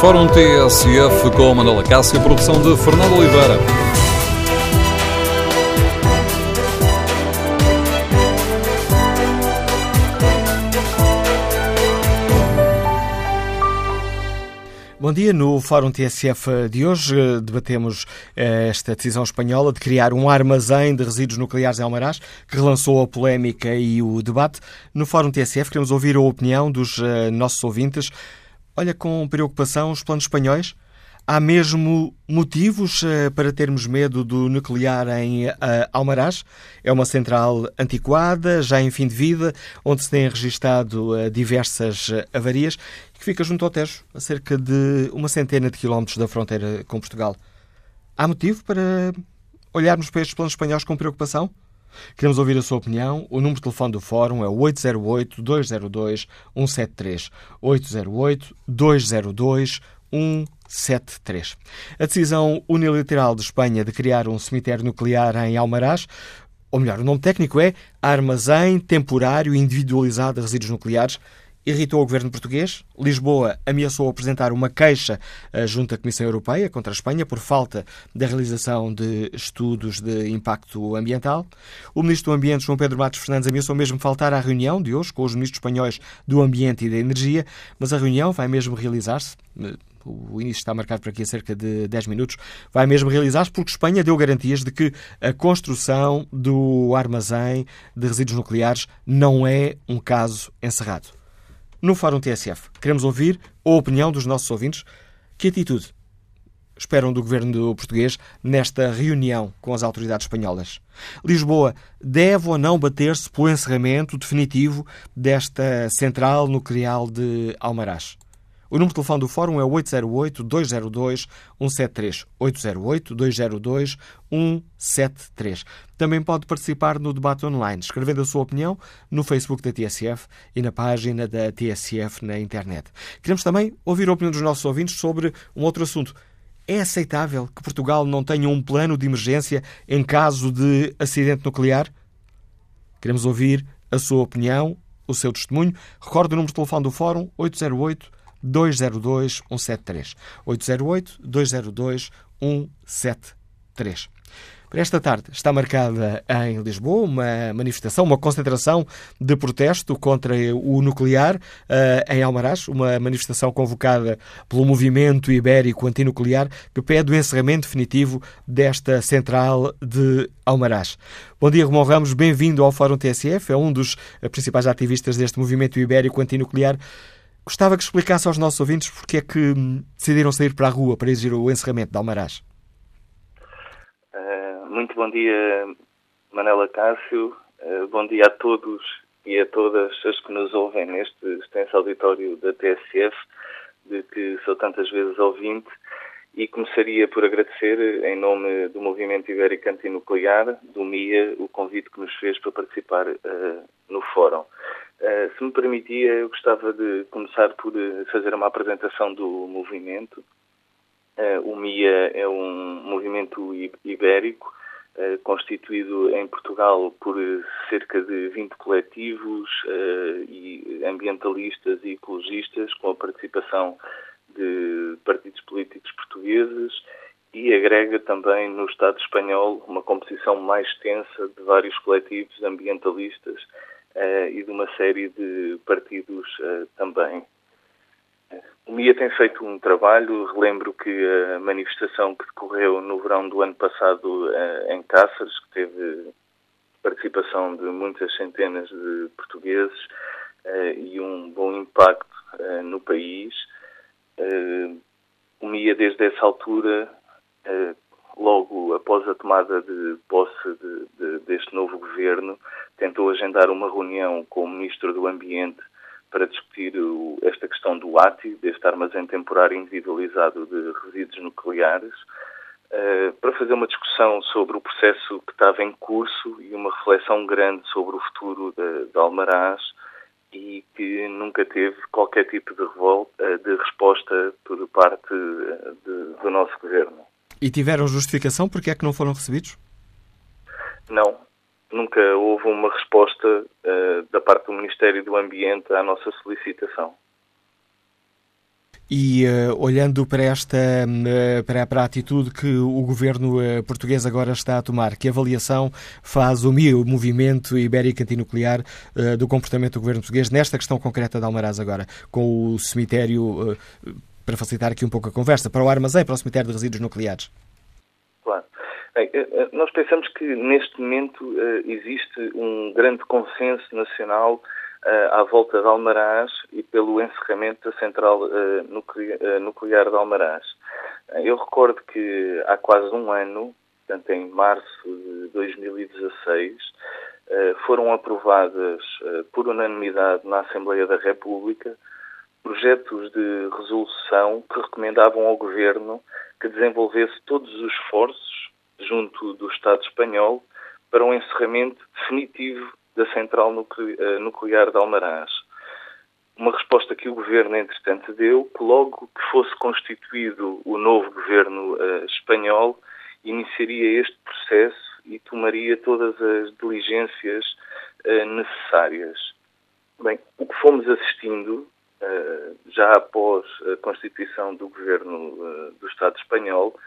Fórum TSF com Manuela Cássio, produção de Fernando Oliveira. Bom dia. No Fórum TSF de hoje eh, debatemos eh, esta decisão espanhola de criar um armazém de resíduos nucleares em Almaraz, que relançou a polémica e o debate. No Fórum TSF queremos ouvir a opinião dos eh, nossos ouvintes. Olha com preocupação os planos espanhóis. Há mesmo motivos para termos medo do nuclear em Almaraz? É uma central antiquada, já em fim de vida, onde se têm registado diversas avarias que fica junto ao Tejo, a cerca de uma centena de quilómetros da fronteira com Portugal. Há motivo para olharmos para estes planos espanhóis com preocupação? Queremos ouvir a sua opinião. O número de telefone do Fórum é 808-202-173. 808-202-173. A decisão unilateral de Espanha de criar um cemitério nuclear em Almaraz ou melhor, o nome técnico é Armazém Temporário Individualizado de Resíduos Nucleares, irritou o governo português. Lisboa ameaçou apresentar uma queixa eh, junto à Comissão Europeia contra a Espanha por falta da realização de estudos de impacto ambiental. O ministro do Ambiente, João Pedro Matos Fernandes, ameaçou mesmo faltar à reunião de hoje com os ministros espanhóis do Ambiente e da Energia, mas a reunião vai mesmo realizar-se eh, o início está marcado por aqui a cerca de 10 minutos, vai mesmo realizar-se porque Espanha deu garantias de que a construção do armazém de resíduos nucleares não é um caso encerrado no Fórum TSF. Queremos ouvir a opinião dos nossos ouvintes. Que atitude esperam do governo português nesta reunião com as autoridades espanholas? Lisboa deve ou não bater-se pelo encerramento definitivo desta central nuclear de Almaraz? O número de telefone do Fórum é 808-202-173. 808-202-173. Também pode participar no debate online, escrevendo a sua opinião no Facebook da TSF e na página da TSF na internet. Queremos também ouvir a opinião dos nossos ouvintes sobre um outro assunto. É aceitável que Portugal não tenha um plano de emergência em caso de acidente nuclear? Queremos ouvir a sua opinião, o seu testemunho. Recorde o número de telefone do Fórum 808 202 173. 808 202 173. Para esta tarde está marcada em Lisboa uma manifestação, uma concentração de protesto contra o nuclear uh, em Almaraz, uma manifestação convocada pelo Movimento Ibérico Antinuclear que pede o encerramento definitivo desta central de Almaraz. Bom dia, Romão Ramos, bem-vindo ao Fórum TSF, é um dos principais ativistas deste Movimento Ibérico Antinuclear. Gostava que explicasse aos nossos ouvintes porque é que hum, decidiram sair para a rua para exigir o encerramento de Almaraz. Uh, muito bom dia, Manela Cássio. Uh, bom dia a todos e a todas as que nos ouvem neste extenso auditório da TSF, de que sou tantas vezes ouvinte, e começaria por agradecer, em nome do Movimento Ibérico Antinuclear, do MIA, o convite que nos fez para participar uh, no fórum. Uh, se me permitia, eu gostava de começar por eh, fazer uma apresentação do movimento. Uh, o MIA é um movimento ibérico constituído em Portugal por cerca de 20 coletivos e ambientalistas e ecologistas com a participação de partidos políticos portugueses e agrega também no Estado espanhol uma composição mais extensa de vários coletivos ambientalistas e de uma série de partidos uh, também. O MIA tem feito um trabalho, relembro que a manifestação que decorreu no verão do ano passado uh, em Cáceres, que teve participação de muitas centenas de portugueses e um bom impacto no país, o MIA desde essa altura logo após a tomada de posse de, de, deste novo governo, tentou agendar uma reunião com o Ministro do Ambiente para discutir o, esta questão do ATI, deste armazém temporário individualizado de resíduos nucleares, uh, para fazer uma discussão sobre o processo que estava em curso e uma reflexão grande sobre o futuro de, de Almaraz e que nunca teve qualquer tipo de, revolta, de resposta por parte eh, de, do nosso governo. E tiveram justificação porque é que não foram recebidos? Não, nunca houve uma resposta uh, da parte do Ministério do Ambiente à nossa solicitação. E uh, olhando para esta uh, para, para, a atitude que o governo uh, português agora está a tomar, que avaliação faz o MIO, o Movimento Ibérico Antinuclear, do comportamento do governo português nesta questão concreta de Almaraz agora, com o cemitério, para facilitar aqui um pouco a conversa, para o armazém, para o cemitério de resíduos nucleares? Claro. Bem, nós pensamos que neste momento existe um grande consenso nacional à volta de Almaraz e pelo encerramento da central nuclear de Almaraz. Eu recordo que há quase um ano, portanto em março de 2016, foram aprovadas por unanimidade na Assembleia da República projetos de resolução que recomendavam ao Governo que desenvolvesse todos os esforços junto do Estado espanhol para um encerramento definitivo da central eh, nuclear de Almaraz. Uma resposta que o governo, entretanto, deu, que logo que fosse constituído o novo governo uh, espanhol, iniciaria este processo e tomaria todas as diligências uh, necessárias. Bem, o que fomos assistindo, já após a constituição do governo do Estado espanhol,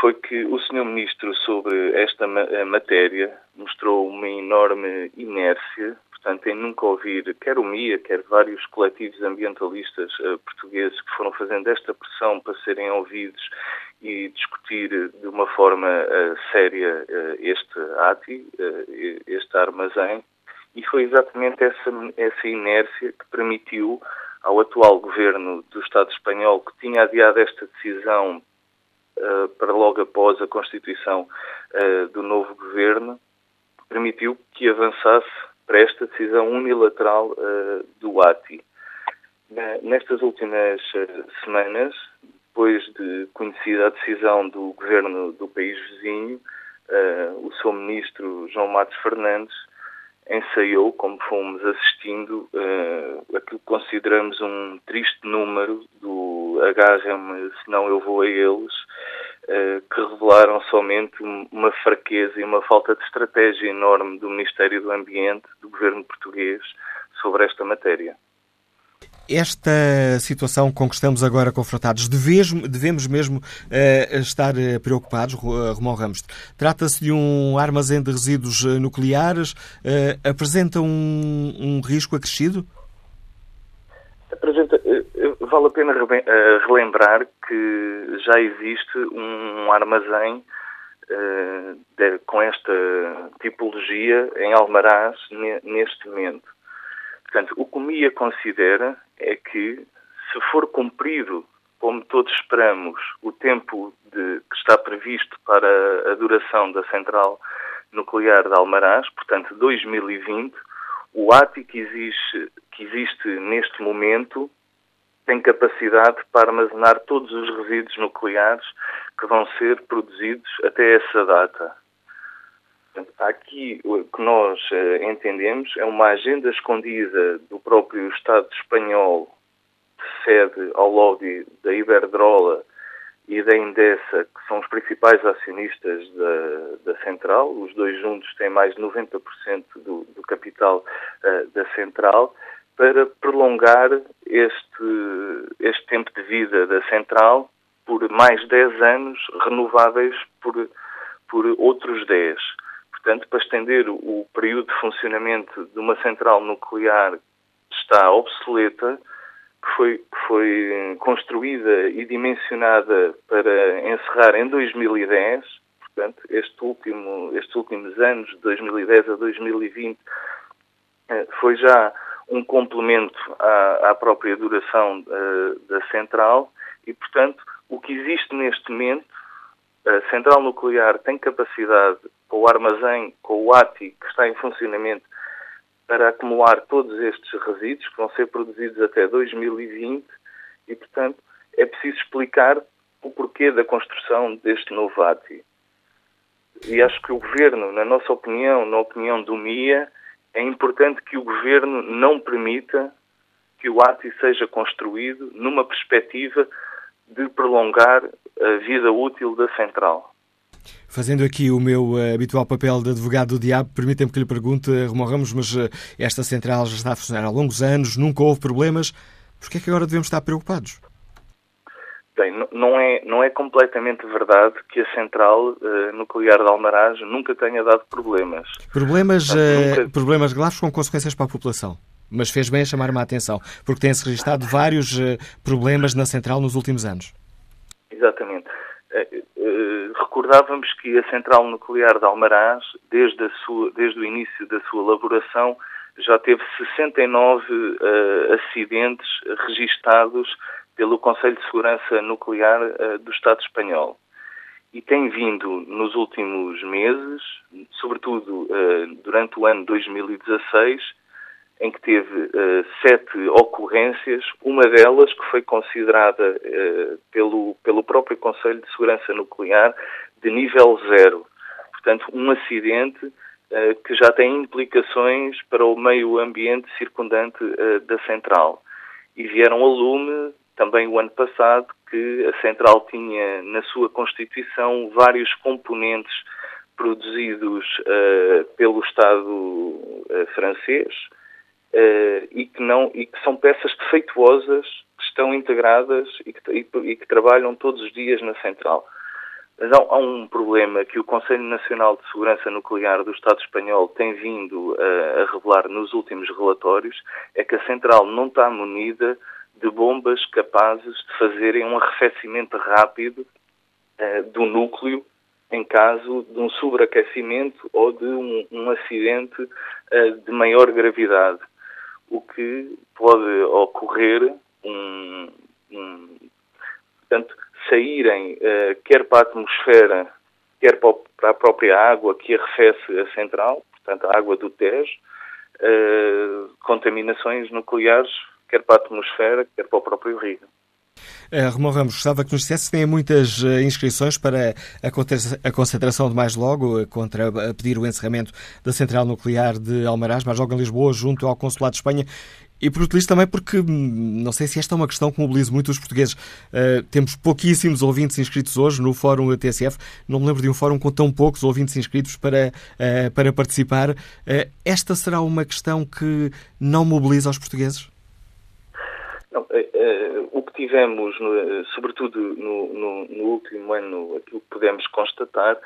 foi que o Sr. Ministro, sobre esta matéria, mostrou uma enorme inércia, portanto, em nunca ouvir quer o MIA, quer vários coletivos ambientalistas portugueses que foram fazendo esta pressão para serem ouvidos e discutir de uma forma séria este ATI, este armazém, e foi exatamente essa, essa inércia que permitiu ao atual governo do Estado espanhol, que tinha adiado esta decisão uh, para logo após a constituição uh, do novo governo, permitiu que avançasse para esta decisão unilateral uh, do ATI. Nestas últimas semanas, depois de conhecida a decisão do governo do país vizinho, o seu ministro João Matos Fernandes ensaiou, como fomos assistindo, uh, aquilo que consideramos um triste número do agarra-me, senão eu vou a eles, uh, que revelaram somente uma fraqueza e uma falta de estratégia enorme do Ministério do Ambiente, do governo português, sobre esta matéria. Esta situação com que estamos agora confrontados, devemos, mesmo uh, estar eh, preocupados, uh, Romão Ramos? Trata-se de um armazém de resíduos nucleares? Apresenta um, um, risco acrescido? Apresenta, vale a pena relembrar que já existe um armazém com esta tipologia em Almaraz neste momento. Portanto, o que o MIA considera é que, se for cumprido, como todos esperamos, o tempo de, que está previsto para a duração da central nuclear de Almaraz, portanto 2020, o ATI que existe, que existe neste momento tem capacidade para armazenar todos os resíduos nucleares que vão ser produzidos até essa data. Aqui o que nós uh, entendemos é uma agenda escondida do próprio Estado espanhol que cede ao lobby da Iberdrola e da Endesa, que são os principais acionistas da, da central. Os dois juntos têm mais de 90% do, do capital uh, da central para prolongar este, este tempo de vida da central por mais 10 anos, renováveis por, por outros 10. Portanto, para estender o período de funcionamento de uma central nuclear que está obsoleta, que foi, foi construída e dimensionada para encerrar em 2010, portanto, este último, estes últimos anos, de 2010 a 2020, eh, foi já um complemento à, à própria duração uh, da central. E, portanto, o que existe neste momento, a central nuclear tem capacidade com o armazém, com o ATI, que está em funcionamento, para acumular todos estes resíduos que vão ser produzidos até 2020 e, portanto, é preciso explicar o porquê da construção deste novo ATI. E acho que o Governo, na nossa opinião, na opinião do MIA, é importante que o Governo não permita que o ATI seja construído numa perspectiva de prolongar a vida útil da central. Fazendo aqui o meu uh, habitual papel de advogado do diabo, permitem-me que lhe pergunte, Romão Ramos, mas uh, esta central já está a funcionar há longos anos, nunca houve problemas. Porquê é que agora devemos estar preocupados? Bem, não é, não é completamente verdade que a central uh, nuclear de Almaraz nunca tenha dado problemas. Problemas, nunca... problemas graves com consequências para a população. Mas fez bem a chamar-me a atenção, porque tem-se registrado vários problemas na central nos últimos anos. Exatamente. Recordávamos que a central nuclear de Almaraz, desde, sua, desde o início da sua elaboração, já teve 69 acidentes registados pelo Conselho de Segurança Nuclear uh, do Estado espanhol. E tem vindo nos últimos meses, sobretudo uh, durante o ano 2016, em que teve uh, sete ocorrências, uma delas que foi considerada pelo, pelo próprio Conselho de Segurança Nuclear de nível zero. Portanto, um acidente que já tem implicações para o meio ambiente circundante da central. E vieram a lume também o ano passado que a central tinha na sua constituição vários componentes produzidos uh, pelo Estado uh, francês uh, e, que não, e que são peças defeituosas que estão integradas e que, e, e que trabalham todos os dias na central. Mas há, há, um problema que o Conselho Nacional de Segurança Nuclear do Estado espanhol tem vindo a revelar nos últimos relatórios, é que a central não está munida de bombas capazes de fazerem um arrefecimento rápido uh, do núcleo em caso de um sobreaquecimento ou de um, um acidente uh, de maior gravidade. O que pode ocorrer um, um portanto, saírem uh, quer para a atmosfera, quer para a própria água que arrefece a central, portanto a água do Tejo, contaminações nucleares quer para a atmosfera, quer para o próprio rio. Romão Ramos, gostava que nos dissesse se tem muitas uh, inscrições para a, concentração de mais logo uh, contra pedir o encerramento da central nuclear de Almaraz, mais logo em Lisboa, junto ao Consulado de Espanha. E por utilizo também porque hum, não sei se esta é uma questão que mobiliza muito os portugueses. Uh, temos pouquíssimos ouvintes inscritos hoje no Fórum TSF. Não me lembro de um fórum com tão poucos ouvintes inscritos para, uh, para participar. Uh, esta será uma questão que não mobiliza os portugueses? Não, tivemos, sobretudo no, no, no, último ano, aquilo que pudemos constatar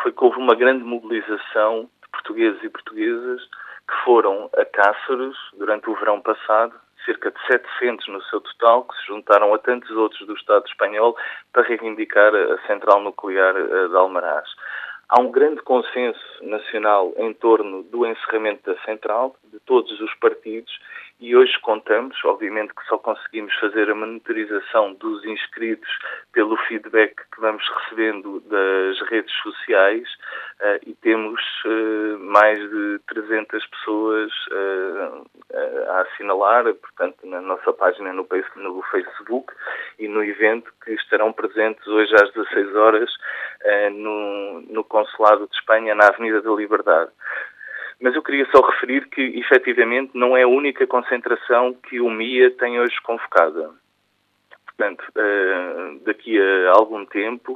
foi que houve uma grande mobilização de portugueses e portuguesas que foram a Cáceres durante o verão passado, cerca de 700 no seu total, que se juntaram a tantos outros do Estado espanhol para reivindicar a central nuclear eh, de Almaraz. Há um grande consenso nacional em torno do encerramento da central, de todos os partidos, e hoje contamos, obviamente que só conseguimos fazer a monitorização dos inscritos pelo feedback que vamos recebendo das redes sociais uh, e temos uh, mais de 300 pessoas uh, a assinalar, portanto, na nossa página no, Facebook e no evento que estarão presentes hoje às 16 horas no, no Consulado de Espanha na Avenida da Liberdade. Mas eu queria só referir que, efetivamente, não é a única concentração que o MIA tem hoje convocada. Portanto, uh, daqui a algum tempo,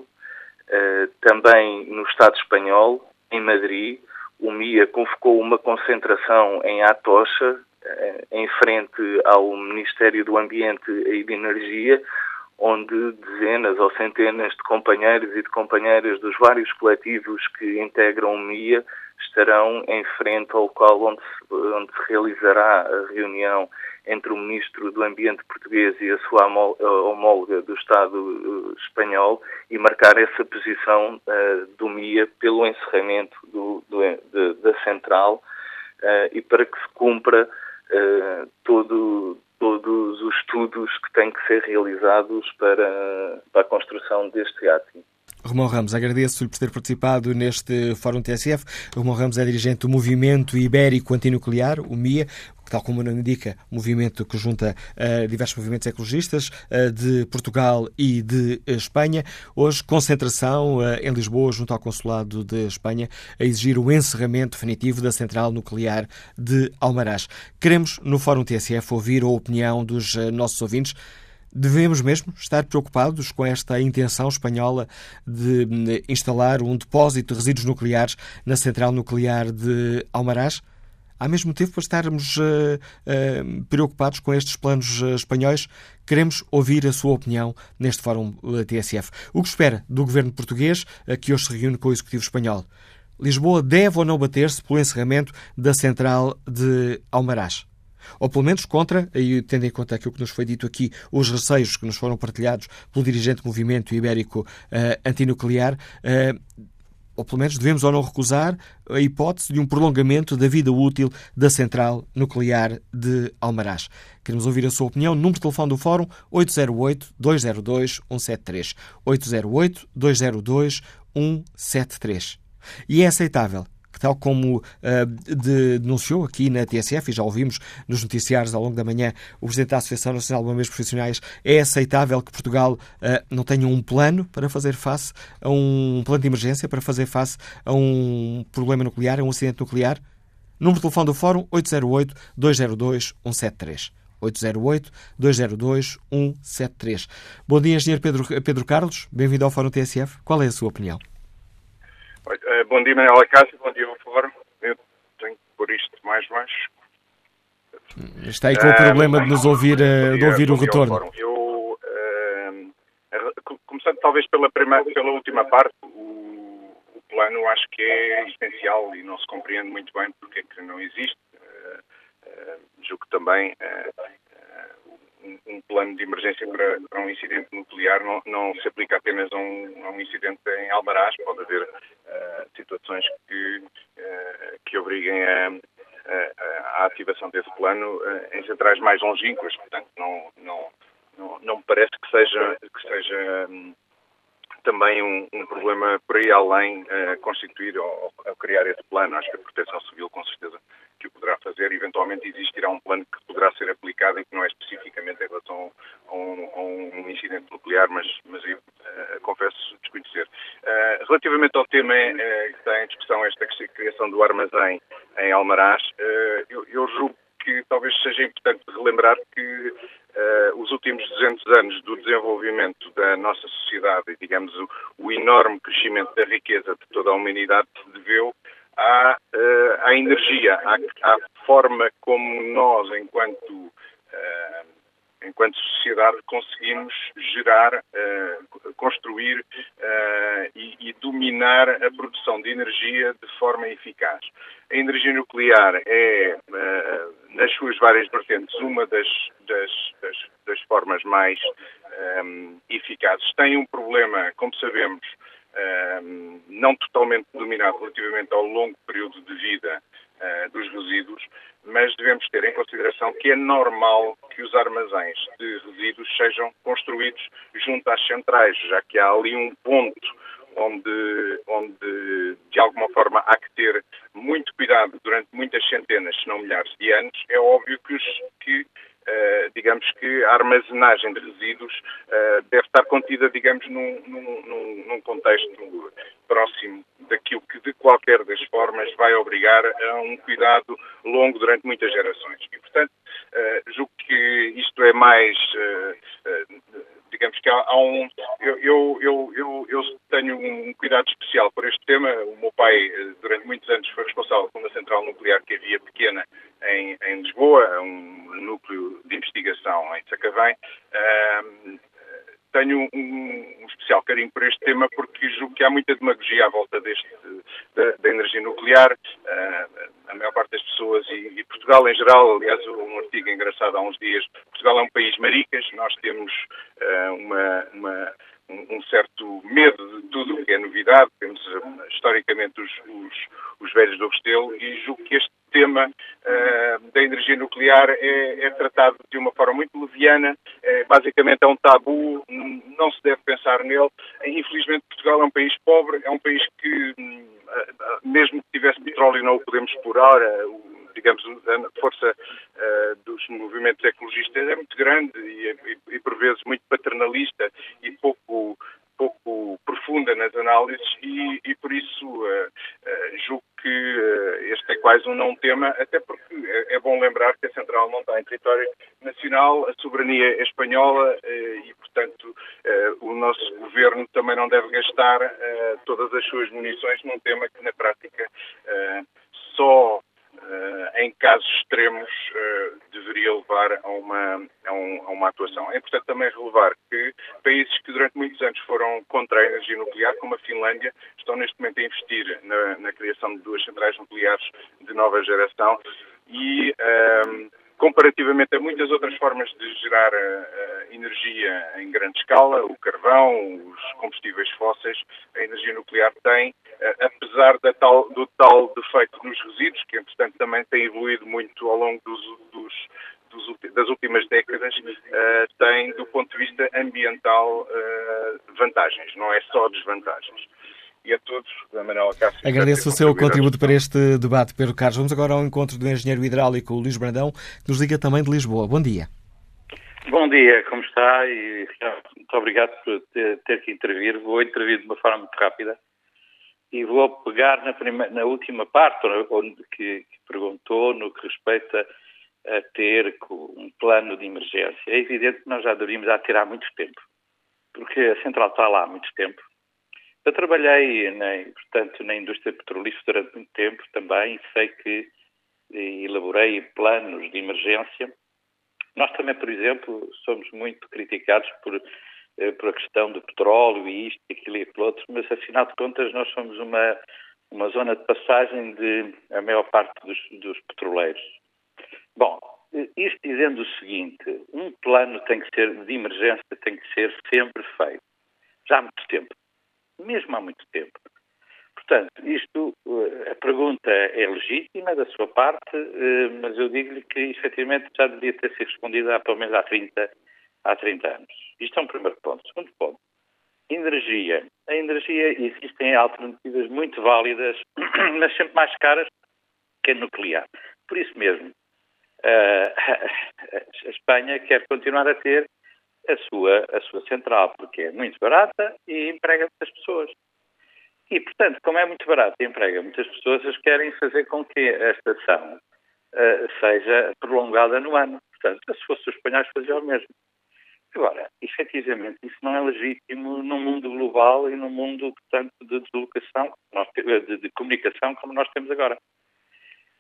uh, também no Estado espanhol, em Madrid, o MIA convocou uma concentração em Atocha, uh, em frente ao Ministério do Ambiente e de Energia, onde dezenas ou centenas de companheiros e de companheiras dos vários coletivos que integram o MIA estarão em frente ao local onde se, onde se realizará a reunião entre o Ministro do Ambiente português e a sua homóloga do Estado eh, espanhol e marcar essa posição uh, do MIA pelo encerramento do, do, de, da central uh, e para que se cumpra uh, todo, todos os estudos que têm que ser realizados para, para a construção deste reato. Romão Ramos, agradeço-lhe por ter participado neste Fórum TSF. Romão Ramos é dirigente do Movimento Ibérico Antinuclear, o MIA, tal como o nome indica, movimento que junta uh, diversos movimentos ecologistas uh, de Portugal e de uh, Espanha. Hoje, concentração em Lisboa, junto ao Consulado de Espanha, a exigir o encerramento definitivo da central nuclear de Almaraz. Queremos, no Fórum TSF, ouvir a opinião dos nossos ouvintes. Devemos mesmo estar preocupados com esta intenção espanhola de instalar um depósito de resíduos nucleares na central nuclear de Almaraz? há mesmo tempo para estarmos uh, uh, preocupados com estes planos uh, espanhóis. Queremos ouvir a sua opinião neste Fórum TSF. O que espera do governo português, que hoje se reúne com o Executivo espanhol? Lisboa deve ou não bater-se pelo encerramento da central de Almaraz? Ou pelo menos contra, e tendo em conta aquilo que nos foi dito aqui, os receios que nos foram partilhados pelo dirigente do movimento ibérico uh, antinuclear, uh, ou pelo menos devemos ou não recusar a hipótese de um prolongamento da vida útil da central nuclear de Almaraz. Queremos ouvir a sua opinião. Número de telefone do Fórum 808-202-173. 808-202-173. E é aceitável tal como uh, de, denunciou aqui na TSF, e já ouvimos nos noticiários ao longo da manhã, o Presidente da Associação Nacional de Bombeiros Profissionais, é aceitável que Portugal uh, não tenha um plano para fazer face a um plano de emergência, para fazer face a um problema nuclear, a um acidente nuclear? Número de telefone do Fórum 808-202-173. 808-202-173. Bom dia, Engenheiro Pedro, Pedro Carlos. Bem-vindo ao Fórum TSF. Qual é a sua opinião? Eh, bom dia, Manuela Cássio, bom dia ao Fórum. Eu tenho que pôr isto mais baixo. Está aí com o problema de nos ouvir, uh, dia, de ouvir o retorno. Eu, uh, começando talvez pela, primeira, pela última parte, o, o, plano acho que é essencial e não se compreende muito bem porque é que não existe. Uh, julgo também um, plano de emergência para, para um incidente nuclear não, não, se aplica apenas a um, a um incidente em Almaraz, pode haver uh, situações que, uh, que obriguem a, a, a, ativação desse plano uh, em centrais mais longínquas, portanto não, não, não, não me parece que seja, que seja um, também um, um, problema por aí além constituir ou, ou criar esse plano. Acho que a Proteção Civil com certeza que o poderá fazer. Eventualmente existirá um plano que poderá ser aplicado e que não é especificamente em relação a um, a um incidente nuclear, mas, mas eu uh, confesso desconhecer. Uh, relativamente ao tema uh, que está em discussão, esta criação do armazém em Almaraz, eu, eu julgo que talvez seja importante relembrar que últimos 200 anos do desenvolvimento da nossa sociedade e, digamos, o, o, enorme crescimento da riqueza de toda a humanidade se deveu à, uh, à energia, à, à, forma como nós, enquanto, uh, enquanto sociedade, conseguimos gerar, uh, construir e, e, dominar a produção de energia de forma eficaz. A energia nuclear é, nas suas várias vertentes, uma das, das, formas mais um, eficazes. Tem um problema, como sabemos, Ehm, não totalmente dominado relativamente ao longo período de vida uh, dos resíduos, mas devemos ter em consideração que é normal que os armazéns de resíduos sejam construídos junto às centrais, já que há ali um ponto onde, onde de alguma forma há que ter muito cuidado durante muitas centenas, se não milhares de anos. É óbvio que, os, que que a armazenagem de resíduos uh, deve estar contida, digamos, num, num, num, contexto próximo daquilo que, de qualquer das formas, vai obrigar a um cuidado longo durante muitas gerações. E, portanto, uh, julgo que isto é mais digamos que há, há um. Eu, eu, eu, eu, tenho um cuidado especial por este tema. O meu pai, durante muitos anos, foi responsável por uma central nuclear que havia pequena em, em Lisboa, um núcleo de investigação em Sacavém. Uh, tenho um, um, especial carinho por este tema porque julgo que há muita demagogia à volta deste, da, da energia nuclear. Uh, a maior parte das pessoas, e, e, Portugal em geral, aliás, um artigo engraçado há uns dias, Portugal é um país maricas, nós temos uh, uma, uma um, certo medo de tudo o que é novidade. Temos historicamente os, os, os velhos do Restelo e julgo que este tema uh, da energia nuclear é, é, tratado de uma forma muito leviana, é, basicamente é um tabu, não se deve pensar nele. Infelizmente Portugal é um país pobre, é um país que, uh, mesmo que tivesse petróleo, não o podemos explorar. Uh, digamos, a força dos movimentos ecologistas é muito grande e, e, e por vezes muito paternalista e pouco pouco profunda nas análises e, e por isso uh, uh, julgo que uh, este é quase um não tema, até porque é, é, bom lembrar que a Central não está em território nacional, a soberania é espanhola e, portanto, o nosso governo também não deve gastar todas as suas munições num tema que, na prática, só em casos extremos, deveria levar a uma, a, um, a, uma atuação. É importante também relevar que países que durante muitos anos foram contra a energia nuclear, como a Finlândia, estão neste momento a investir na, na criação de duas centrais nucleares de nova geração e um, comparativamente a muitas outras formas de gerar uh, energia em grande escala, o carvão, os combustíveis fósseis, a energia nuclear tem, uh, apesar tal, do tal defeito nos resíduos, que entretanto também tem evoluído muito ao longo dos, dos, dos, das últimas décadas, uh, tem do ponto de vista ambiental vantagens, não é só desvantagens e a todos da Manuela Cássio. Agradeço o seu contributo para este debate, Pedro Carlos. Vamos agora ao encontro do engenheiro hidráulico Luís Brandão, que nos liga também de Lisboa. Bom dia. Bom dia, como está? E muito obrigado por ter, ter que intervir. Vou intervir de uma forma muito rápida e vou pegar na, primeira, na última parte onde, que, que, perguntou no que respeita a ter um plano de emergência. É evidente que nós já deveríamos já ter há muito tempo, porque a central está lá há muito tempo eu trabalhei, na, portanto, na indústria petrolífera durante muito tempo também e sei que elaborei planos de emergência. Nós também, por exemplo, somos muito criticados por, eh, por a questão do petróleo e isto, aquilo e aquilo outro, mas afinal de contas nós somos uma, uma zona de passagem de a maior parte dos, dos petroleiros. Bom, isto dizendo o seguinte, um plano tem que ser de emergência, tem que ser sempre feito. Já há muito tempo mesmo há muito tempo. Portanto, isto, eh, a pergunta é legítima da sua parte, eh, mas eu digo-lhe que efetivamente já devia ter sido respondida há pelo menos há 30, há 30 anos. Isto é um primeiro ponto. Segundo ponto, energia. A energia, existem alternativas muito válidas, mas sempre mais caras que a nuclear. Por isso mesmo, eh, a Espanha quer continuar a ter a sua, a sua central, porque é muito barata e emprega muitas pessoas. E, portanto, como é muito barata e emprega muitas pessoas, eles querem fazer com que a estação uh, seja prolongada no ano. Portanto, se fosse os espanhóis, faziam o mesmo. Agora, efetivamente, isso não é legítimo num mundo global e num mundo, portanto, de deslocação, de, de comunicação como nós temos agora.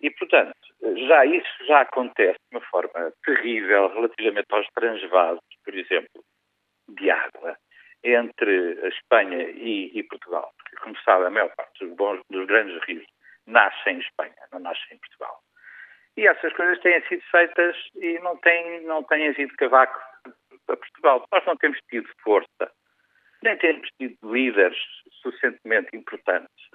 E, portanto, já isso já acontece de uma forma terrível relativamente aos transvasos, por exemplo, de água entre a Espanha e, e, Portugal. Porque, como sabe, a maior parte dos, bons, dos grandes rios nascem em Espanha, não nascem em Portugal. E essas coisas têm sido feitas e não têm, não têm havido cavaco para Portugal. Nós não temos tido força, nem temos tido líderes suficientemente importantes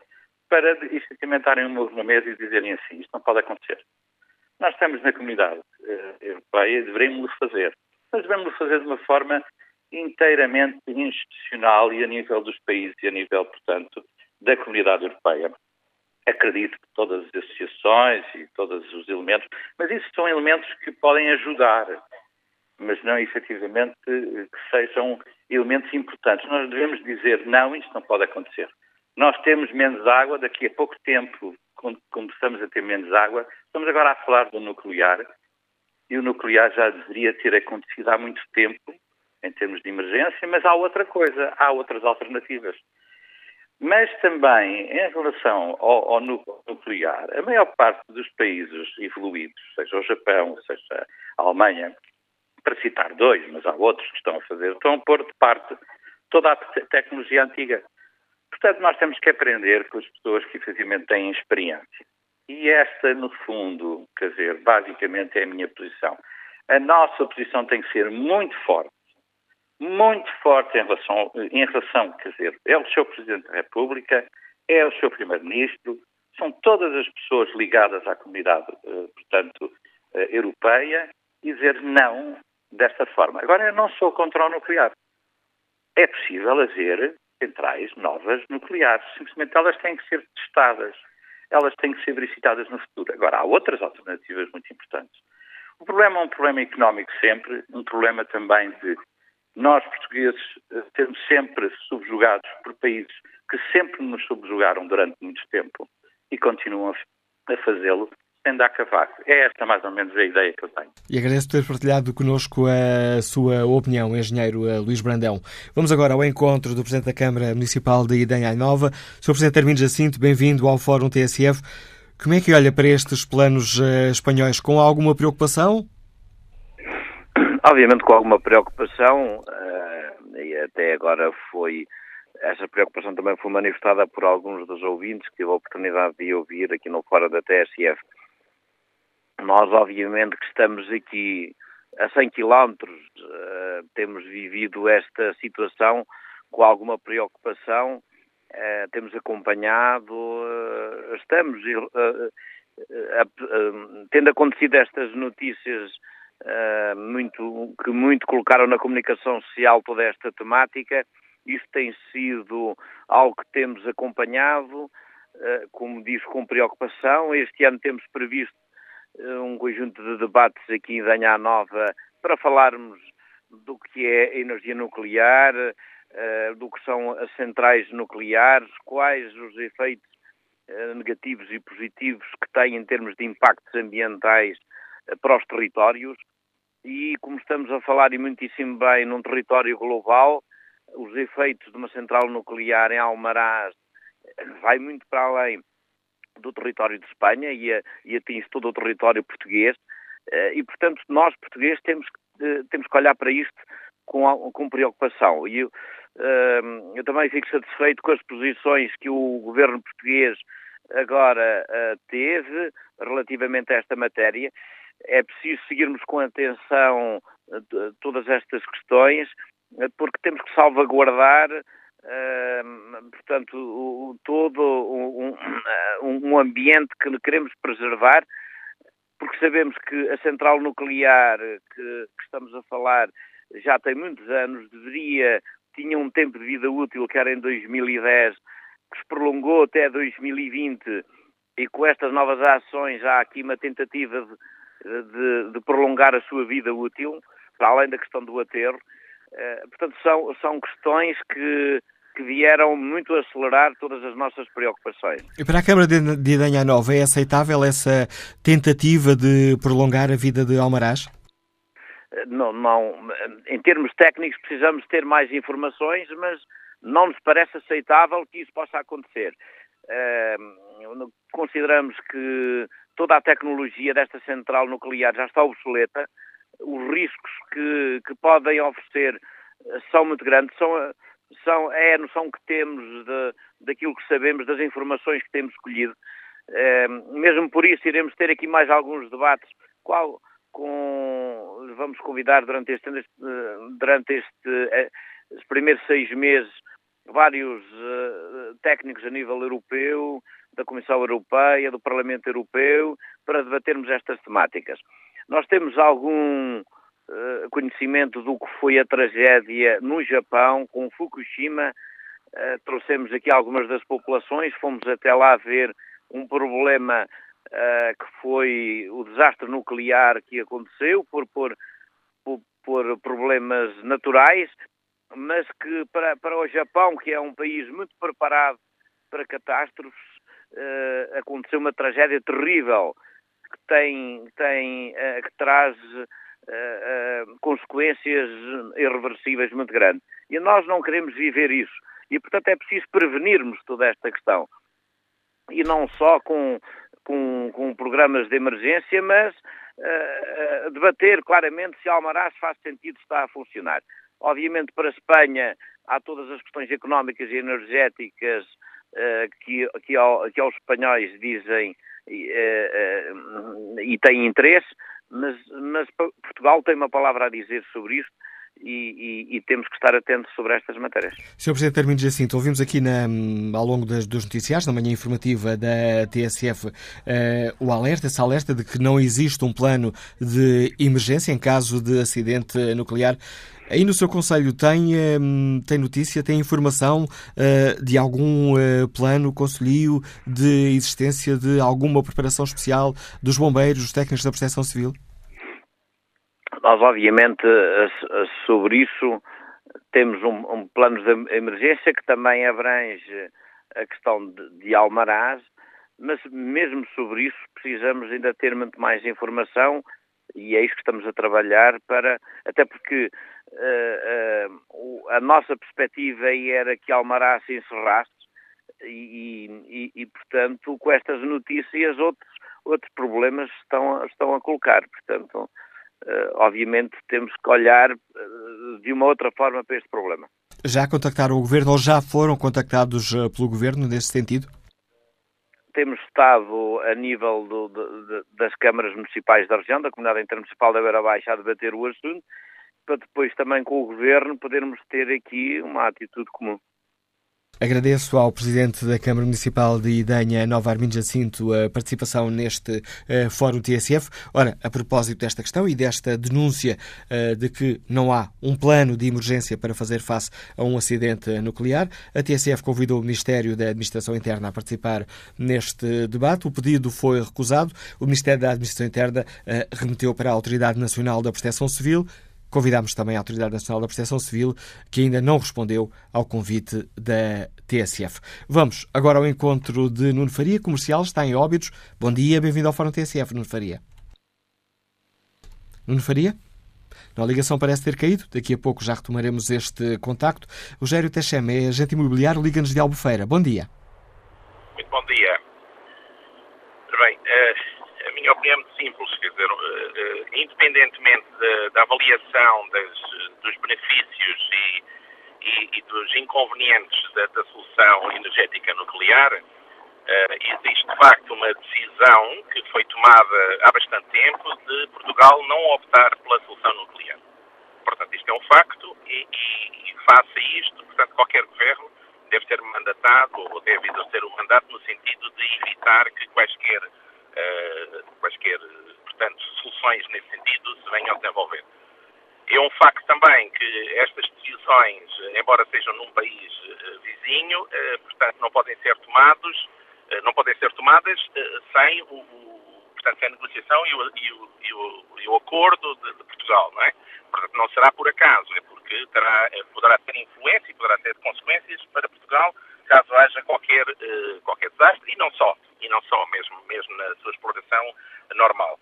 para efetivamente um na mesa e dizerem assim, isto não pode acontecer. Nós estamos na comunidade uh, europeia, devemos fazer, mas devemos fazer de uma forma inteiramente institucional e a nível dos países e a nível, portanto, da comunidade europeia. Acredito que todas as associações e todos os elementos, mas isso são elementos que podem ajudar, mas não efetivamente que sejam elementos importantes. Nós devemos dizer, não, isto não pode acontecer. Nós temos menos água, daqui a pouco tempo começamos a ter menos água. Estamos agora a falar do nuclear e o nuclear já deveria ter acontecido há muito tempo, em termos de emergência, mas há outra coisa, há outras alternativas. Mas também, em relação ao, ao nuclear, a maior parte dos países evoluídos, seja o Japão, seja a Alemanha, para citar dois, mas há outros que estão a fazer, estão a pôr de parte toda a tecnologia antiga. Portanto, nós temos que aprender com as pessoas que efetivamente têm experiência. E esta, no fundo, quer dizer, basicamente é a minha posição. A nossa posição tem que ser muito forte, muito forte em relação, em relação quer dizer, é o seu Presidente da República, é o seu Primeiro-Ministro, são todas as pessoas ligadas à comunidade, eh, portanto, eh, europeia, e dizer não desta forma. Agora, eu não sou contra o nuclear. É possível haver centrais novas nucleares. Simplesmente elas têm que ser testadas, elas têm que ser verificadas no futuro. Agora, há outras alternativas muito importantes. O problema é um problema económico sempre, um problema também de nós, portugueses, eh, sermos sempre subjugados por países que sempre nos subjugaram durante muito tempo e continuam a fazê-lo, sem dar cavaco. É esta mais ou menos a ideia que eu tenho. E agradeço por ter partilhado connosco a sua opinião, engenheiro eh, Luís Brandão. Vamos agora ao encontro do Presidente da Câmara Municipal de Idanha Nova. Sr. Presidente Termino Jacinto, bem-vindo ao Fórum TSF. Como é que olha para estes planos uh, espanhóis? Com alguma preocupação? Obviamente com alguma preocupação, uh, e até agora foi essa preocupação também foi manifestada por alguns dos ouvintes que tive a oportunidade de ouvir aqui no Fórum da TSF. Nós, obviamente, que estamos aqui a 100 quilómetros, uh, temos vivido esta situação com alguma preocupação, uh, temos acompanhado, uh, estamos tendo acontecido estas notícias muito, que muito colocaram na comunicação social toda esta temática, isto tem sido algo que temos acompanhado, como diz, com preocupação. Este ano temos previsto um conjunto de debates aqui em Danha Nova para falarmos do que é energia nuclear, eh, do que são as centrais nucleares, quais os efeitos eh, negativos e positivos que têm em termos de impactos ambientais para os territórios. E como estamos a falar e muitíssimo bem num território global, os efeitos de uma central nuclear em Almaraz vai muito para além do território de Espanha e, a, e atinge todo o território português. Eh, e, portanto, nós, portugueses, temos, eh, temos que olhar para isto com, com preocupação. E eu, ehm, eu também fico satisfeito com as posições que o governo português agora eh, teve relativamente a esta matéria. É preciso seguirmos com atenção todas estas questões, porque temos que salvaguardar Portanto, o, todo um, um, ambiente que queremos preservar, porque sabemos que a central nuclear que, que, estamos a falar já tem muitos anos, deveria, tinha um tempo de vida útil que era em 2010, que se prolongou até 2020 e com estas novas ações há aqui uma tentativa de, de, de prolongar a sua vida útil, para além da questão do aterro. Uh, portanto, são, são questões que que vieram muito acelerar todas as nossas preocupações. E para a Câmara de Idanha Nova é aceitável essa tentativa de prolongar a vida de Almaraz? Não, não, em termos técnicos precisamos ter mais informações, mas não nos parece aceitável que isso possa acontecer. Uh, consideramos que toda a tecnologia desta central nuclear já está obsoleta, os riscos que, que podem oferecer são muito grandes, são, são, é a noção que temos de, daquilo que sabemos, das informações que temos escolhido. É, mesmo por isso iremos ter aqui mais alguns debates qual, com, vamos convidar durante este, durante este, eh, os primeiros seis meses vários técnicos a nível europeu, da Comissão Europeia, do Parlamento Europeu, para debatermos estas temáticas. Nós temos algum eh, conhecimento do que foi a tragédia no Japão com Fukushima. Uh, trouxemos aqui algumas das populações, fomos até lá ver um problema uh, que foi o desastre nuclear que aconteceu por, por, por, por problemas naturais, mas que para, para o Japão, que é um país muito preparado para catástrofes, aconteceu uma tragédia terrível tem, tem que traz uh, uh, consequências irreversíveis muito grandes. E nós não queremos viver isso. E, portanto, é preciso prevenirmos toda esta questão. E não só com, com, com programas de emergência, mas uh, debater claramente se Almaraz faz sentido estar a funcionar. Obviamente, para a Espanha, há todas as questões económicas e energéticas que, que, ao, que aos espanhóis dizem e têm interesse, mas, mas Portugal tem uma palavra a dizer sobre isto e, e, e, temos que estar atentos sobre estas matérias. Sr. Presidente Termino Jacinto, ouvimos aqui na, ao longo das, dos noticiários, na manhã informativa da TSF, uh, eh, o alerta, esse alerta de que não existe um plano de emergência em caso de acidente nuclear. Aí no seu Conselho tem, um, tem notícia, tem informação uh, de algum plano, conselho de existência de alguma preparação especial dos bombeiros, dos técnicos da proteção civil? Nós, obviamente, sobre isso temos um, um, plano de emergência que também abrange a questão de, de Almaraz, mas mesmo sobre isso precisamos ainda ter muito mais informação e é isso que estamos a trabalhar para, até porque uh, uh, a nossa perspectiva era que Almaraz se encerrasse e, e, e, portanto, com estas notícias, outros, outros problemas estão, estão a colocar. Portanto, obviamente, temos que olhar uh, de uma outra forma para este problema. Já contactaram o Governo ou já foram contactados pelo Governo nesse sentido? Temos estado a nível do, de, das câmaras municipais da região, da Comunidade Intermunicipal da Beira Baixa, a debater o assunto, para depois também com o Governo podermos ter aqui uma atitude comum. Agradeço ao Presidente da Câmara Municipal de Idanha, Nova Armindo Jacinto, a participação neste uh, Fórum TSF. Ora, a propósito desta questão e desta denúncia uh, de que não há um plano de emergência para fazer face a um acidente nuclear, a TSF convidou o Ministério da Administração Interna a participar neste debate. O pedido foi recusado. O Ministério da Administração Interna uh, remeteu para a Autoridade Nacional da Proteção Civil. Convidámos também a Autoridade Nacional da Proteção Civil, que ainda não respondeu ao convite da TSF. Vamos agora ao encontro de Nuno Faria, comercial, está em Óbidos. Bom dia, bem-vindo ao Fórum TSF, Nuno Faria. Nuno Faria? a ligação parece ter caído. Daqui a pouco já retomaremos este contacto. Rogério Teixeira é agente imobiliário, liga-nos de Albufeira. Bom dia. Muito bom dia. Bem, uh, minha opinião é muito simples. Quer dizer, uh, uh, independentemente da, da avaliação das, dos benefícios e, e, e, dos inconvenientes da, da solução energética nuclear, existe de facto uma decisão que foi tomada há bastante tempo de Portugal não optar pela solução nuclear. Portanto, isto é um facto e, e, e face a isto, portanto, qualquer governo deve ser mandatado ou deve exercer o mandato no sentido de evitar que quaisquer, uh, quaisquer portanto, soluções nesse sentido se venham a desenvolver. É um facto também que estas decisões, embora sejam num país uh, vizinho, uh, portanto, não podem ser tomados, não podem ser tomadas sem o, o, portanto, sem a negociação e o, e o, e o, e o acordo de, de, Portugal, não é? Portanto, não será por acaso, é porque terá, poderá ter influência e poderá ter consequências para Portugal caso haja qualquer, qualquer desastre e não só, e não só mesmo, mesmo na sua exploração normal.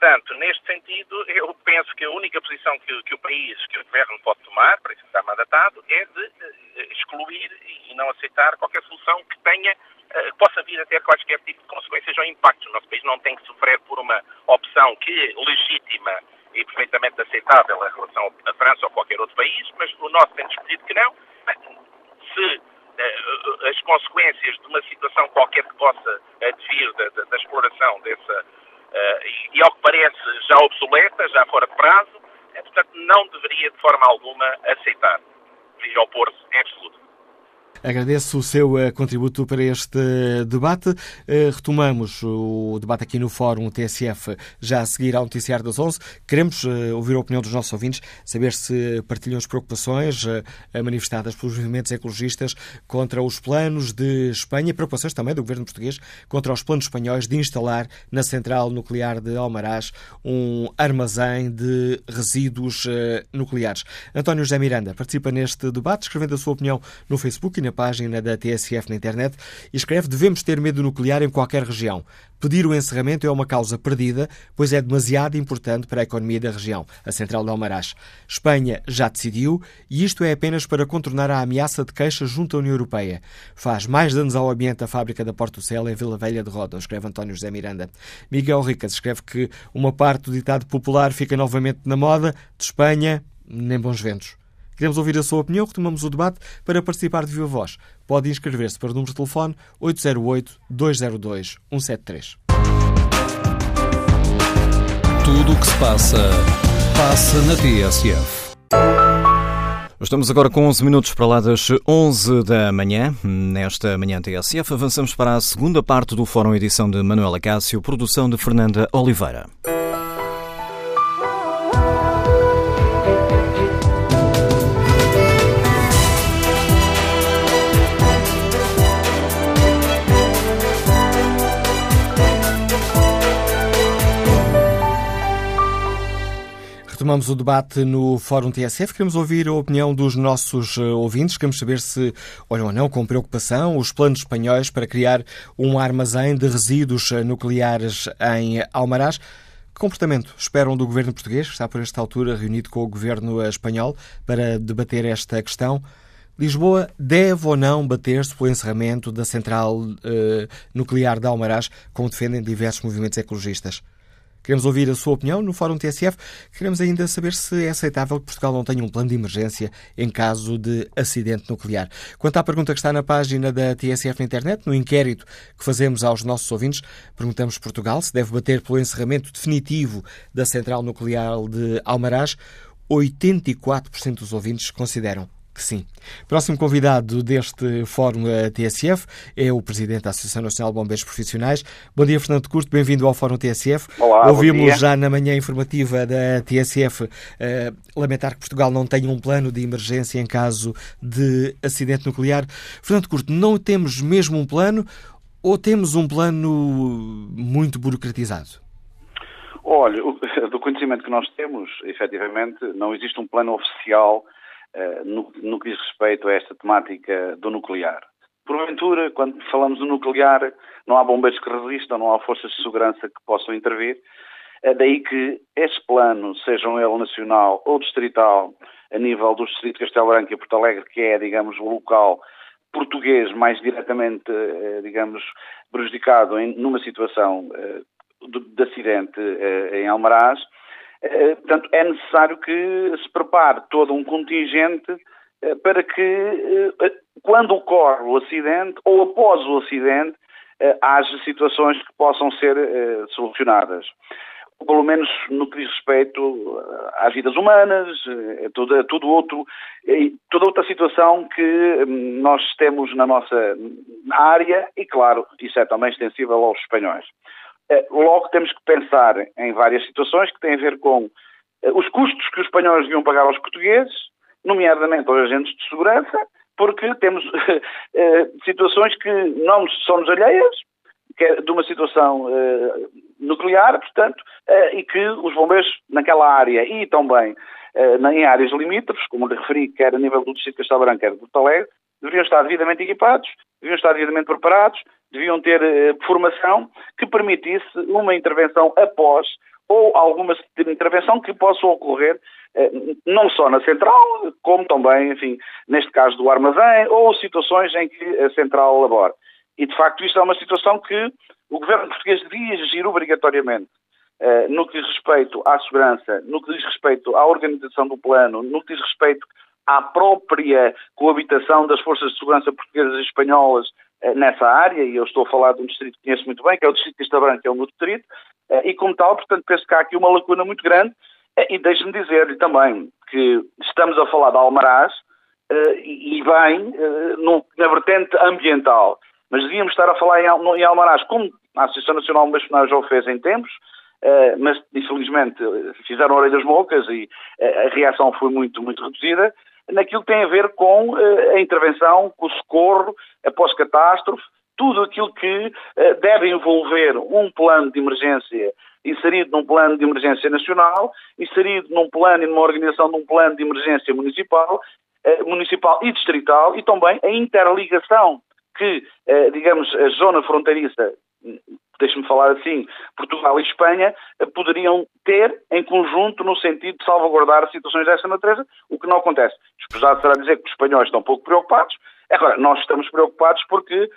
Portanto, neste sentido, eu penso que a única posição que, que, o país, que o governo pode tomar, para isso está mandatado, é de uh, excluir e não aceitar qualquer solução que tenha, uh, possa vir a ter quaisquer tipo de consequências ou impactos. O nosso país não tem que sofrer por uma opção que é legítima e perfeitamente aceitável em relação à França ou qualquer outro país, mas o nosso tem discutido que não. Se uh, as consequências de uma situação qualquer que possa advir da, da, da exploração dessa uh, e, ao que parece, já obsoleta, já fora de prazo, é, portanto, não deveria de forma alguma aceitar. Deveria opor-se em absoluto. Agradeço o seu uh, contributo para este debate. Uh, retomamos o debate aqui no Fórum TSF já a seguir ao Noticiário das 11. Queremos ouvir a opinião dos nossos ouvintes, saber se partilham as preocupações manifestadas pelos movimentos ecologistas contra os planos de Espanha, preocupações também do governo português contra os planos espanhóis de instalar na central nuclear de Almaraz um armazém de resíduos nucleares. António José Miranda participa neste debate, escrevendo a sua opinião no Facebook e na página da TSF na internet e escreve: Devemos ter medo nuclear em qualquer região. Pedir o encerramento é uma causa perdida, pois é demasiado importante para a economia da região, a central de Almaraz. Espanha já decidiu e isto é apenas para contornar a ameaça de queixa junto à União Europeia. Faz mais danos ao ambiente a fábrica da Porto Cel em Vila Velha de Roda, escreve António José Miranda. Miguel Ricas escreve que uma parte do ditado popular fica novamente na moda, de Espanha, nem bons ventos. Queremos ouvir a sua opinião, retomamos o debate. Para participar de viva voz, pode inscrever-se para o número de telefone 808-202-173. Tudo o que se passa, passa na TSF. Estamos agora com 11 minutos para lá das 11 da manhã. Nesta manhã TSF, avançamos para a segunda parte do Fórum Edição de Manuela Cássio, produção de Fernanda Oliveira. Retomamos o debate no Fórum TSF. Queremos ouvir a opinião dos nossos eh, ouvintes. Queremos saber se olham ou não com preocupação os planos espanhóis para criar um armazém de resíduos eh, nucleares em Almaraz. Que comportamento esperam do governo português, que está por esta altura reunido com o governo espanhol, para debater esta questão? Lisboa deve ou não bater-se pelo encerramento da central uh, nuclear de Almaraz, como defendem diversos movimentos ecologistas? Queremos ouvir a sua opinião no Fórum TSF. Queremos ainda saber se é aceitável que Portugal não tenha um plano de emergência em caso de acidente nuclear. Quanto à pergunta que está na página da TSF na internet, no inquérito que fazemos aos nossos ouvintes, perguntamos Portugal se deve bater pelo encerramento definitivo da central nuclear de Almaraz. 84% dos ouvintes consideram que sim. Próximo convidado deste Fórum TSF é o Presidente da Associação Nacional de Bombeiros Profissionais. Bom dia, Fernando Curto, bem-vindo ao Fórum TSF. Olá, Ouvimos já na manhã informativa da TSF eh, lamentar que Portugal não tenha um plano de emergência em caso de acidente nuclear. Fernando Curto, não temos mesmo um plano ou temos um plano muito burocratizado? Olha, do conhecimento que nós temos, efetivamente, não existe um plano oficial no, no que diz respeito a esta temática do nuclear. Porventura, quando falamos do nuclear, não há bombeiros que resistam, não há forças de segurança que possam intervir. É daí que este plano, sejam ele nacional ou distrital, a nível do Distrito de Castelo Branco e Porto Alegre, que é, digamos, o local português mais diretamente, eh, digamos, prejudicado em, numa situação eh, de, de acidente em Almaraz, eh, portanto, é necessário que se prepare todo um contingente eh, para que, eh, quando ocorre o acidente ou após o acidente, haja situações que possam ser solucionadas. Pelo menos no que diz respeito às vidas humanas, a tudo, tudo outro, toda outra situação que hum, nós temos na nossa área e, claro, isso é também extensível aos espanhóis. Eh, logo temos que pensar em várias situações que têm a ver com eh, os custos que os espanhóis deviam pagar aos portugueses, nomeadamente aos agentes de segurança, porque temos eh, situações que não somos alheias, é de uma situação nuclear, portanto, e que os bombeiros naquela área e também em áreas limítrofes, como lhe referi, quer a nível do Distrito de Castelo Branco, quer de Porto Alegre, deveriam estar devidamente equipados, deviam estar devidamente preparados, deviam ter eh, formação que permitisse uma intervenção após ou alguma intervenção que possa ocorrer eh, não só na central, como também, enfim, neste caso do armazém, ou situações em que a central labora. E, de facto, isto é uma situação que o governo português devia agir obrigatoriamente eh, no que diz respeito à segurança, no que diz respeito à organização do plano, no que diz respeito à própria coabitação das forças de segurança portuguesas e espanholas nessa área, e eu estou a falar de um distrito que conheço muito bem, que é o distrito de Esta Branca, é o meu distrito, eh, e como tal, portanto, penso que há aqui uma lacuna muito grande, eh, e deixe-me dizer-lhe também que estamos a falar de Almaraz, e bem, na vertente ambiental, mas devíamos estar a falar em Almaraz, como a Associação Nacional de Missionários já o fez em tempos, mas infelizmente fizeram orelhas mocas e a reação foi muito, muito reduzida, naquilo que tem a ver com uh, a intervenção, com o socorro após catástrofe, tudo aquilo que uh, deve envolver um plano de emergência inserido num plano de emergência nacional, inserido num plano e numa organização de um plano de emergência municipal, uh, municipal e distrital, e também a interligação que, digamos, a zona fronteiriça deixe-me falar assim, Portugal e Espanha eh, poderiam ter em conjunto no sentido de salvaguardar situações dessa natureza, o que não acontece. Escusado será dizer que os espanhóis estão pouco preocupados. Agora, nós estamos preocupados porque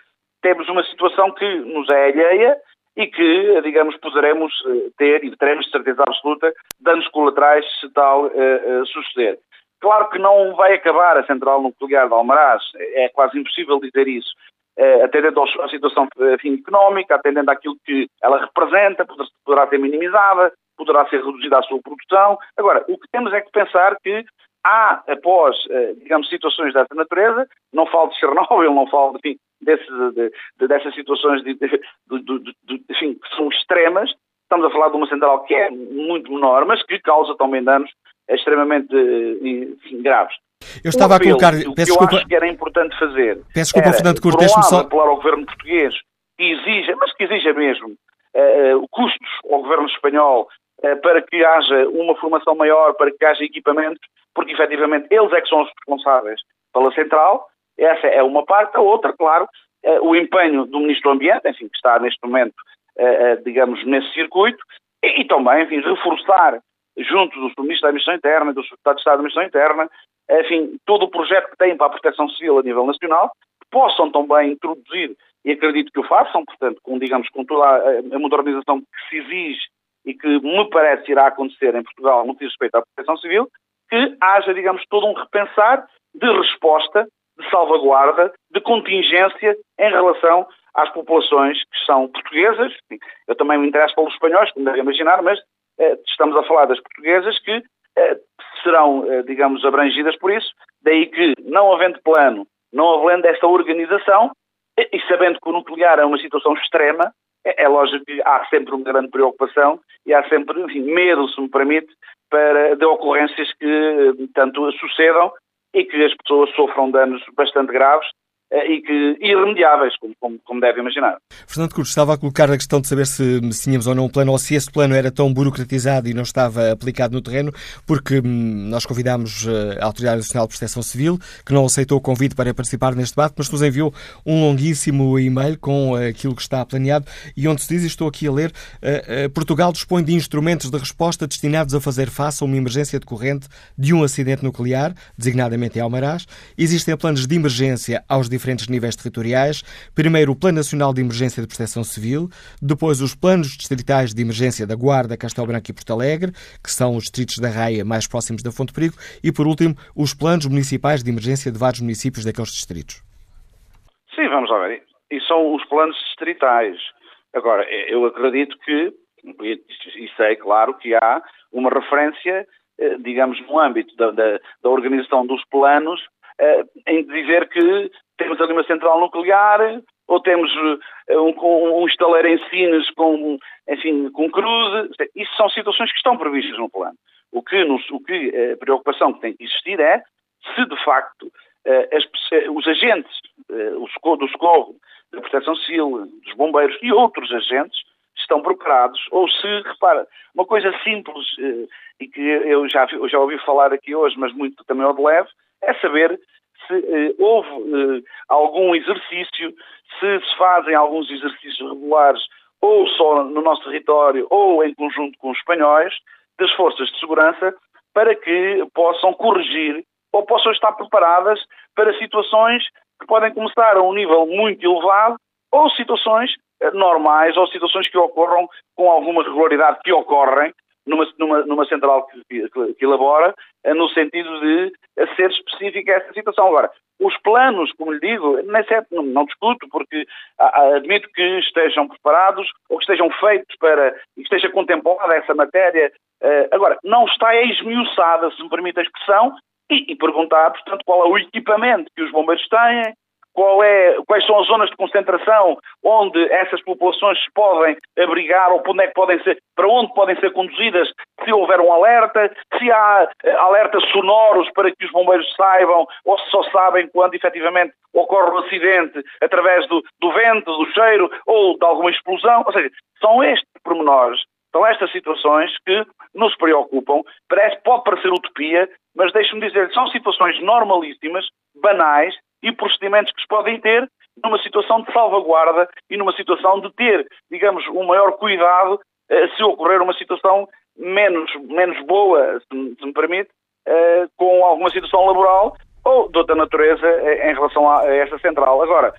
temos uma situação que nos é alheia e que, digamos, poderemos eh, ter e teremos de certeza absoluta danos colaterais se tal uh, uh, suceder. Claro que não vai acabar a central nuclear de Almaraz, é quase impossível dizer isso, eh, atendendo à situação enfim, económica, atendendo àquilo que ela representa, poderá ser minimizada, poderá ser reduzida a sua produção. Agora, o que temos é que pensar que há, após, eh, digamos, situações dessa natureza, não falo de Chernobyl, não falo, enfim, desse, de, de, dessas situações de, enfim, que são extremas, estamos a falar de uma central que é muito menor, mas que causa também danos extremamente enfim, graves. Eu estava apelo, a colocar. O que eu desculpa. acho que era importante fazer. Peço desculpa, era, Fernando Curto, lado, só. apelar ao governo português que exija, mas que exija mesmo, uh, custos ao governo espanhol uh, para que haja uma formação maior, para que haja equipamentos, porque efetivamente eles é que são os responsáveis pela central. Essa é uma parte. A outra, claro, uh, o empenho do Ministro do Ambiente, enfim, que está neste momento, digamos, nesse circuito, e, e também, enfim, reforçar junto do Ministro da Administração Interna, do Secretário de Estado da Administração Interna, enfim, todo o projeto que têm para a proteção civil a nível nacional, que possam também introduzir, e acredito que o façam, portanto, com, digamos, com toda a, modernização que se exige e que me parece irá acontecer em Portugal no que diz respeito à proteção civil, que haja, digamos, todo um repensar de resposta, de salvaguarda, de contingência em relação às populações que são portuguesas. Eu também me interesso pelos espanhóis, como devem imaginar, mas eh, estamos a falar das portuguesas que serão, eh, digamos, abrangidas por isso. Daí que, não havendo plano, não havendo esta organização, e sabendo que o nuclear é uma situação extrema, é, é lógico que há sempre uma grande preocupação e há sempre, enfim, medo, se me permite, para, de ocorrências que tanto sucedam e que as pessoas sofram danos bastante graves eh, e que irremediáveis, como, como, como deve imaginar. Fernando Cruz, estava a colocar a questão de saber se, tínhamos ou não um plano, ou se esse plano era tão burocratizado e não estava aplicado no terreno, porque hum, nós convidámos eh, a Autoridade Nacional de Proteção Civil, que não aceitou o convite para participar neste debate, mas nos enviou um longuíssimo e-mail com uh, aquilo que está planeado e onde se diz, e estou aqui a ler, Portugal dispõe de instrumentos de resposta destinados a fazer face a uma emergência decorrente de um acidente nuclear, designadamente em Almaraz. Existem planos de emergência aos diferentes diferentes níveis territoriais. Primeiro, o Plano Nacional de Emergência de Proteção Civil, depois, os planos distritais de emergência da Guarda, Castelo Branco e Porto Alegre, que são os distritos da Raia mais próximos da Fonte Perigo, e, por último, os planos municipais de emergência de vários municípios daqueles distritos. Sim, vamos lá ver. E são os planos distritais. Agora, eu acredito que, e sei, claro, que há uma referência, eh, digamos, no âmbito da, da, da organização dos planos, eh, em dizer que temos ali uma central nuclear, ou temos uh, um, um estaleiro em Sines com, enfim, com cruze. Isso são situações que estão previstas no plano. O que, o que eh, a preocupação que tem que existir é se, de facto, uh, as, os agentes uh, socorro, do socorro, da proteção civil, dos bombeiros e outros agentes estão preparados, ou se, repara, uma coisa simples e que eu já, eu já ouvi falar aqui hoje, mas muito também ao de leve, é saber se eh, houve eh, algum exercício, se se fazem alguns exercícios regulares ou só no nosso território ou em conjunto com os espanhóis, das forças de segurança, para que possam corrigir ou possam estar preparadas para situações que podem começar a um nível muito elevado ou situações eh, normais ou situações que ocorram com alguma regularidade que ocorrem numa, numa, numa central que, que, elabora, eh, no sentido de ser específica essa situação. Agora, os planos, como lhe digo, não, não discuto, porque admito que estejam preparados ou que estejam feitos para que esteja contemplada essa matéria. Eh, agora, não está esmiuçada, se me permite a expressão, e, e perguntar, portanto, qual é o equipamento que os bombeiros têm, é, quais são as zonas de concentração onde essas populações se podem abrigar ou onde, é que podem ser, para onde podem ser conduzidas se houver um alerta, se há eh, alertas sonoros para que os bombeiros saibam ou se só sabem quando efetivamente ocorre um acidente através do, do vento, do cheiro ou de alguma explosão. Ou seja, são estes pormenores, são estas situações que nos preocupam. Parece, pode parecer utopia, mas deixe-me dizer, são situações normalíssimas, banais, e procedimentos que se podem ter numa situação de salvaguarda e numa situação de ter, digamos, um maior cuidado eh, se ocorrer uma situação menos, menos boa, se me, permite, eh, com alguma situação laboral ou de outra natureza eh, em relação a, esta central. Agora,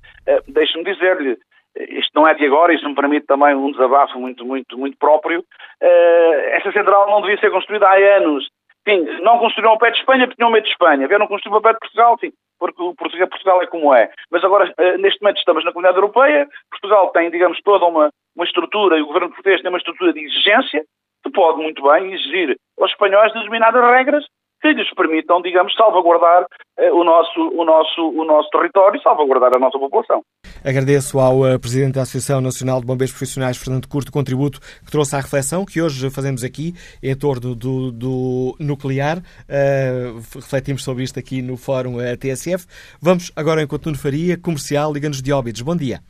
deixe-me dizer-lhe, isto não é de agora, isso me permite também um desabafo muito, muito, muito próprio. esta central não devia ser construída há anos. Sim, não construíram ao pé de Espanha porque tinham medo de Espanha. Vieram construir ao pé de Portugal, sim porque Portugal é como é. Mas agora, eh, neste momento, estamos na Comunidade Europeia, Portugal tem, digamos, toda uma, uma estrutura, e o governo português tem uma estrutura de exigência, que pode muito bem exigir aos espanhóis determinadas regras que lhes permitam, digamos, salvaguardar eh, o, nosso, o, nosso, o nosso território e salvaguardar a nossa população. Agradeço ao uh, Presidente da Associação Nacional de Bombeiros Profissionais, Fernando Curto, o contributo que trouxe à reflexão que hoje fazemos aqui em torno do, do nuclear. Uh, refletimos sobre isto aqui no Fórum TSF. Vamos agora enquanto Nuno Faria, comercial, liga-nos de Óbidos. Bom dia.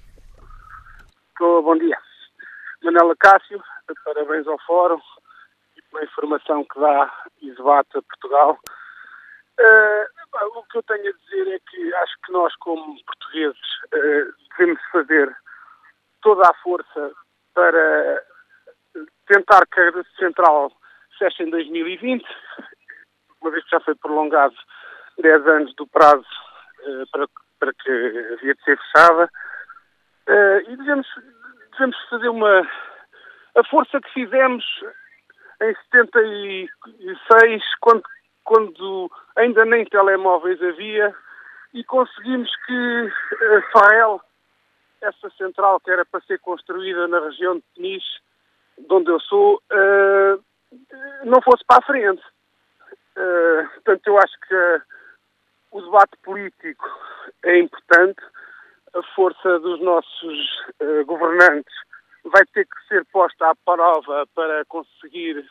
Bom dia. Manela Cássio, parabéns ao Fórum pela informação que dá debate a Portugal. Uh, o que eu tenho a dizer é que acho que nós, como portugueses, uh, devemos fazer toda a força para tentar que a central feche em 2020, uma vez que já foi prolongado 10 anos do prazo uh, para, para que havia de ser fechada. Uh, e devemos, devemos fazer uma. A força que fizemos em 76, quando, quando ainda nem telemóveis havia, e conseguimos que a Fael, essa central que era para ser construída na região de Peniche, de onde eu sou, uh, não fosse para a frente. Uh, portanto, eu acho que o debate político é importante, a força dos nossos governantes vai ter que ser posta à prova para conseguir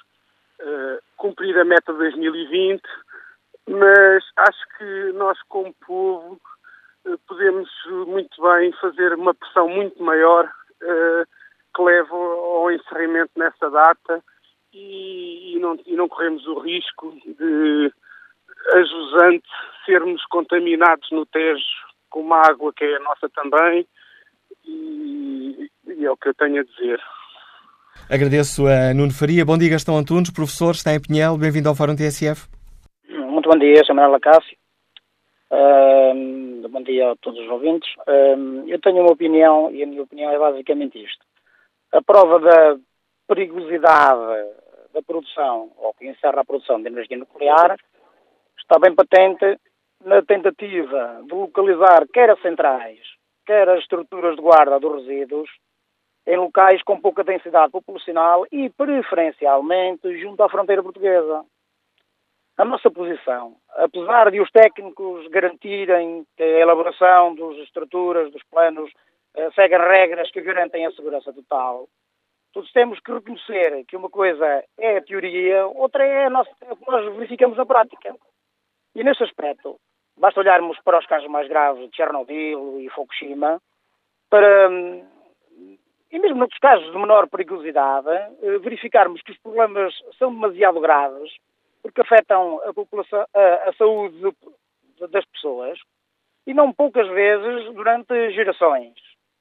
cumprir a meta de 2020, mas acho que nós, como povo, podemos muito bem fazer uma pressão muito maior que leve ao encerramento nessa data e, e, não, e não corremos o risco de, a jusante, sermos contaminados no Tejo com uma água que é a nossa também e é o que eu tenho a dizer. Agradeço a Nuno Faria. Bom dia, Gastão Antunes, professor, está em Pinhel. Bem-vindo ao Fórum TSF. Muito bom dia, Manuela Cássio. Uh, bom dia a todos os ouvintes. Uh, eu tenho uma opinião e a minha opinião é basicamente isto. A prova da perigosidade da produção, ou que encerra a produção de energia nuclear, está bem patente na tentativa de localizar quer as centrais, quer as estruturas de guarda dos resíduos em locais com pouca densidade populacional e, preferencialmente, junto à fronteira portuguesa. A nossa posição, apesar de os técnicos garantirem que a elaboração das estruturas, dos planos, eh, seguem regras que garantem a segurança total, todos temos que reconhecer que uma coisa é a teoria, outra é a nossa, o que nós verificamos na prática. E nesse aspecto, basta olharmos para os casos mais graves de Chernobyl e Fukushima, para, e mesmo noutros casos de menor perigosidade, eh, verificarmos que os problemas são demasiado graves, porque afetam a, população, a, a saúde das pessoas, e não poucas vezes durante gerações.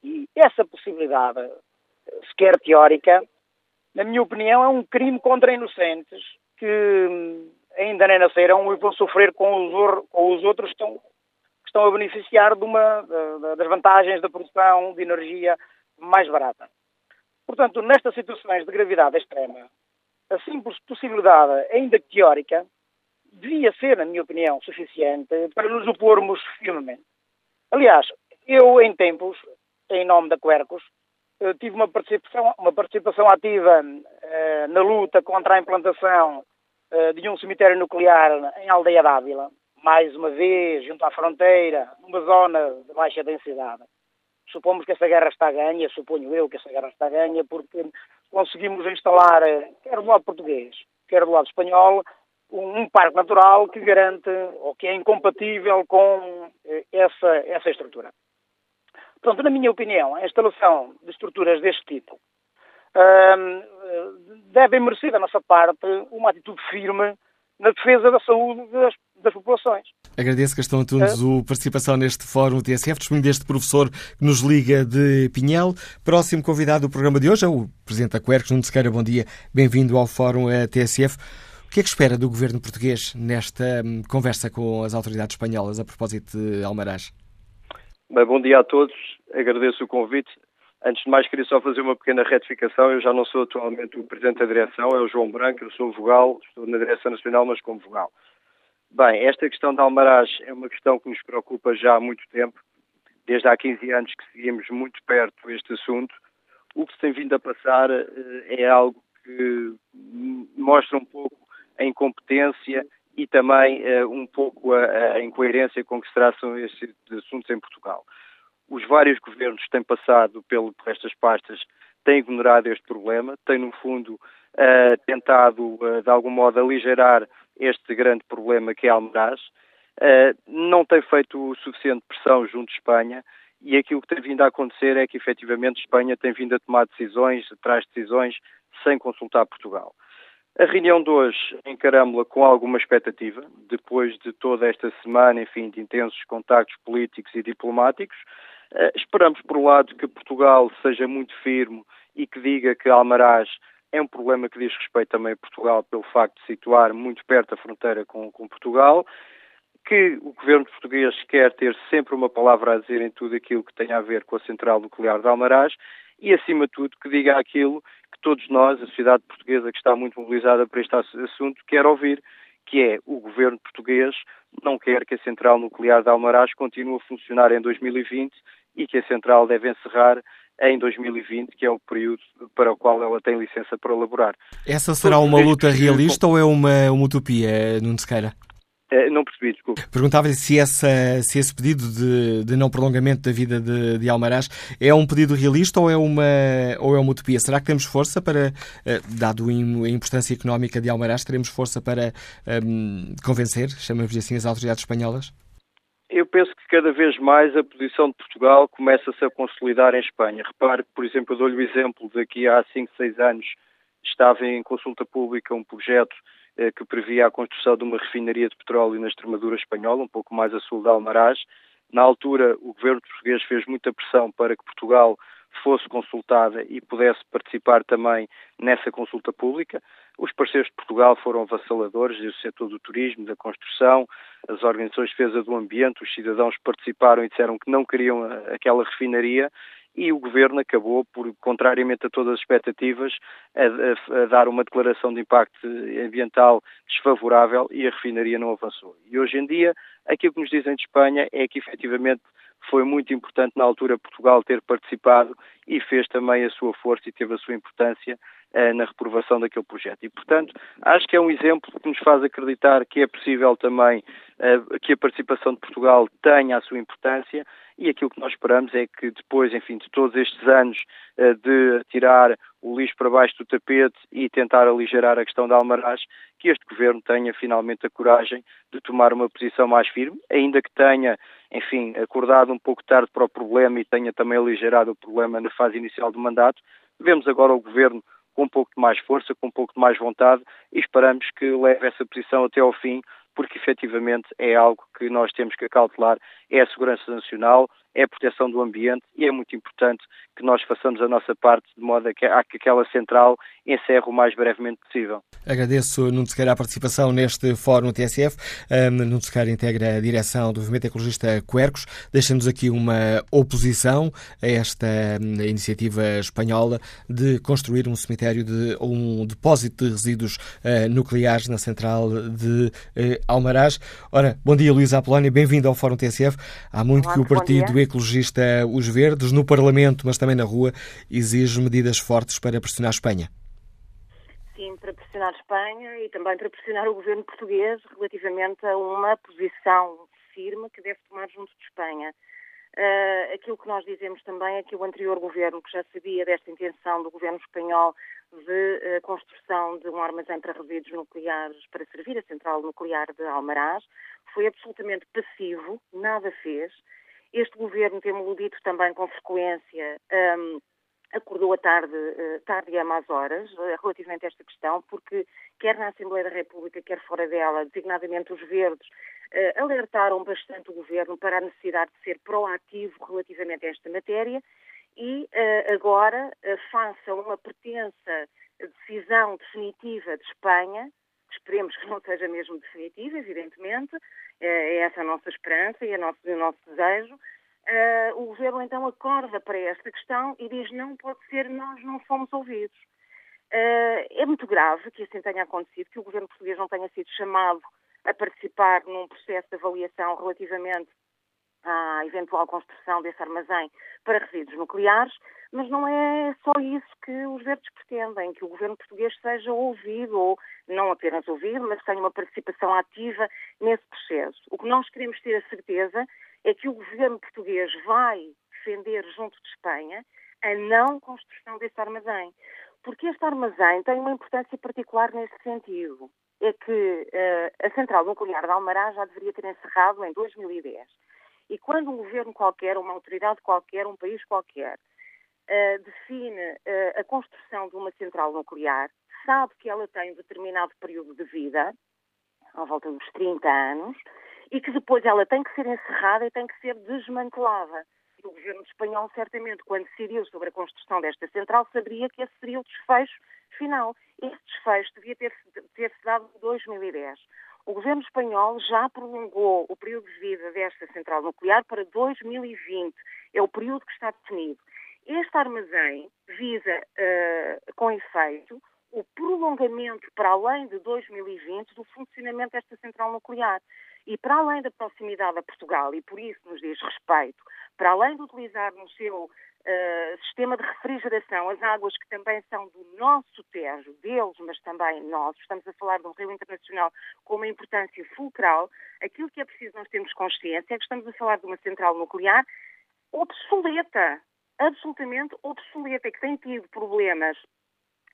E essa possibilidade sequer teórica, na minha opinião, é um crime contra inocentes que hum, ainda nem nasceram e vão sofrer com os, com os outros que estão, que estão a beneficiar de uma, de, das vantagens da produção de energia mais barata. Portanto, nestas situações de gravidade extrema, a simples possibilidade, ainda teórica, devia ser, na minha opinião, suficiente para nos opormos firmemente. Aliás, eu, em tempos, em nome da Quercus, tive uma participação, uma participação ativa uh, na luta contra a implantação uh, de um cemitério nuclear em Aldeia d'Ávila, mais uma vez, junto à fronteira, numa zona de baixa densidade. Supomos que essa guerra está ganha, suponho eu que essa guerra está ganha, porque conseguimos instalar, eh, quer do lado português, quer do lado espanhol, um, parque natural que garante, ou que é incompatível com essa, essa estrutura. Portanto, na minha opinião, a instalação de estruturas deste tipo uh, deve merecer da nossa parte uma atitude firme na defesa da saúde das, das populações. Agradeço, Gastão Antunes, a participação neste fórum TSF, testemunho deste professor que nos liga de Pinhel. Próximo convidado do programa de hoje é o Presidente da Quercus, Nuno Sequeira. Bom dia, bem-vindo ao fórum TSF. O que é que espera do governo português nesta hum, conversa com as autoridades espanholas a propósito de Almaraz? Bem, bom dia a todos, agradeço o convite. Antes de mais, queria só fazer uma pequena retificação. Eu já não sou atualmente o Presidente da Direção, é o João Branco, eu sou vogal, estou na Direção Nacional, mas como vogal. Bem, esta questão da Almaraz é uma questão que nos preocupa já há muito tempo. Desde há 15 anos que seguimos muito perto este assunto. O que se tem vindo a passar eh, é algo que mostra um pouco a incompetência e também uh, um pouco a, a, incoerência com que se traçam estes assuntos em Portugal. Os vários governos que têm passado pelo, por estas pastas têm ignorado este problema, têm, no fundo, uh, tentado, uh, de algum modo, aligerar este grande problema que é Almeraz, não têm feito suficiente pressão junto de Espanha e aquilo que tem vindo a acontecer é que, efetivamente, Espanha tem vindo a tomar decisões, traz decisões, sem consultar Portugal. A reunião de hoje encaramos-la com alguma expectativa, depois de toda esta semana, enfim, de intensos contactos políticos e diplomáticos. Uh, esperamos, por um lado, que Portugal seja muito firme e que diga que Almaraz é um problema que diz respeito também a Portugal pelo facto de situar muito perto da fronteira com, com Portugal. que o governo português quer ter sempre uma palavra a dizer em tudo aquilo que tem a ver com a central nuclear de Almaraz e, acima de tudo, que diga aquilo que todos nós, a sociedade portuguesa que está muito mobilizada para este assunto, quer ouvir, que é o governo português não quer que a central nuclear de Almaraz continue a funcionar em 2020 e que a central deve encerrar em 2020, que é o período para o qual ela tem licença para elaborar. Essa será uma luta realista ou é uma, uma utopia, Nuno Sequeira? Eh, não percebi, desculpe. Perguntava-lhe se, se esse pedido de, de, não prolongamento da vida de, de Almaraz é um pedido realista ou é, uma, ou é uma utopia? Será que temos força para, eh, dado a importância económica de Almaraz, teremos força para um, convencer, chamamos assim, as autoridades espanholas? Eu penso que cada vez mais a posição de Portugal começa-se a consolidar em Espanha. Repare que, por exemplo, eu dou-lhe o exemplo de que há 5, 6 anos estava em consulta pública um projeto eh, que previa a construção de uma refinaria de petróleo na Extremadura espanhola, um pouco mais a sul de Almaraz. Na altura, o governo português fez muita pressão para que Portugal fosse consultada e pudesse participar também nessa consulta pública. Os parceiros de Portugal foram avassaladores, o setor do turismo, da construção, as organizações de defesa do ambiente, os cidadãos participaram e disseram que não queriam aquela refinaria e o governo acabou por, contrariamente a todas as expectativas, a, a, a, dar uma declaração de impacto ambiental desfavorável e a refinaria não avançou. E hoje em dia, aquilo que nos dizem de Espanha é que efetivamente foi muito importante na altura Portugal ter participado e fez também a sua força e teve a sua importância eh, na reprovação daquele projeto. E, portanto, acho que é um exemplo que nos faz acreditar que é possível também eh, que a participação de Portugal tenha a sua importância e aquilo que nós esperamos é que depois, enfim, de todos estes anos uh, de tirar o lixo para baixo do tapete e tentar aligerar a questão da Almaraz, que este governo tenha finalmente a coragem de tomar uma posição mais firme, ainda que tenha, enfim, acordado um pouco tarde para o problema e tenha também aligerado o problema na fase inicial do mandato. Vemos agora o governo com um pouco de mais força, com um pouco de mais vontade e esperamos que leve essa posição até ao fim, porque efetivamente é algo que nós temos que acautelar, é a segurança nacional, é a proteção do ambiente e é muito importante que nós façamos a nossa parte de modo a que, a que aquela central encerre o mais brevemente possível. Agradeço, Nuno Sequeira, a participação neste Fórum TSF. Um, Nuno Sequeira integra a direção do Movimento Ecologista Quercos. Deixa-nos aqui uma oposição a esta iniciativa espanhola de construir um cemitério, de um depósito de resíduos uh, nucleares na central de uh, Almaraz. Ora, bom dia, Luísa Apolónia, bem-vindo ao Fórum TSF. Há muito Olá, que o Partido Ecologista Os Verdes, no Parlamento, mas também na rua, exige medidas fortes para pressionar a Espanha. Sim, para pressionar a Espanha e também para pressionar o governo português relativamente a uma posição firme que deve tomar junto de Espanha. Uh, aquilo que nós dizemos também é que o anterior governo, que já sabia desta intenção do governo espanhol de uh, construção de um armazém para resíduos nucleares para servir a central nuclear de Almaraz, foi absolutamente passivo, nada fez. Este governo tem-me dito também com frequência. Um, acordou a tarde, eh, tarde e a más horas eh, relativamente a esta questão, porque quer na Assembleia da República, quer fora dela, designadamente os verdes, eh, alertaram bastante o governo para a necessidade de ser proativo relativamente a esta matéria e agora, face a uma pretensa decisão definitiva de Espanha, esperemos que não seja mesmo definitiva, evidentemente, é essa a nossa esperança e nosso, o nosso desejo, uh, o governo então acorda para esta questão e diz não pode ser, nós não fomos ouvidos. Uh, é muito grave que assim tenha acontecido, que o governo português não tenha sido chamado a participar num processo de avaliação relativamente à eventual construção desse armazém para resíduos nucleares, mas não é só isso que os verdes pretendem, que o governo português seja ouvido, ou não apenas ouvido, mas tenha uma participação ativa nesse processo. O que nós queremos ter a certeza é que o governo português vai defender, junto de Espanha, a não construção desse armazém. Porque este armazém tem uma importância particular neste sentido. É que uh, a central nuclear de Almará já deveria ter encerrado em 2010. E quando um governo qualquer, uma autoridade qualquer, um país qualquer, uh, define uh, a construção de uma central nuclear, sabe que ela tem um determinado período de vida, à volta dos 30 anos, e que depois ela tem que ser encerrada e tem que ser desmantelada. O governo espanhol, certamente, quando decidiu sobre a construção desta central, saberia que esse seria o desfecho final. Esse desfecho devia ter-se ter dado em 2010. O governo espanhol já prolongou o período de vida desta central nuclear para 2020. É o período que está definido. Este armazém visa, uh, com efeito, o prolongamento para além de 2020 do funcionamento desta central nuclear. E para além da proximidade a Portugal, e por isso nos diz respeito, para além de utilizar no seu uh, sistema de refrigeração. As águas que também são do nosso Tejo, deles, mas também nossos, estamos a falar de um rio internacional com uma importância fulcral, aquilo que é preciso nós termos consciência é que estamos a falar de uma central nuclear obsoleta, absolutamente obsoleta, que tem tido problemas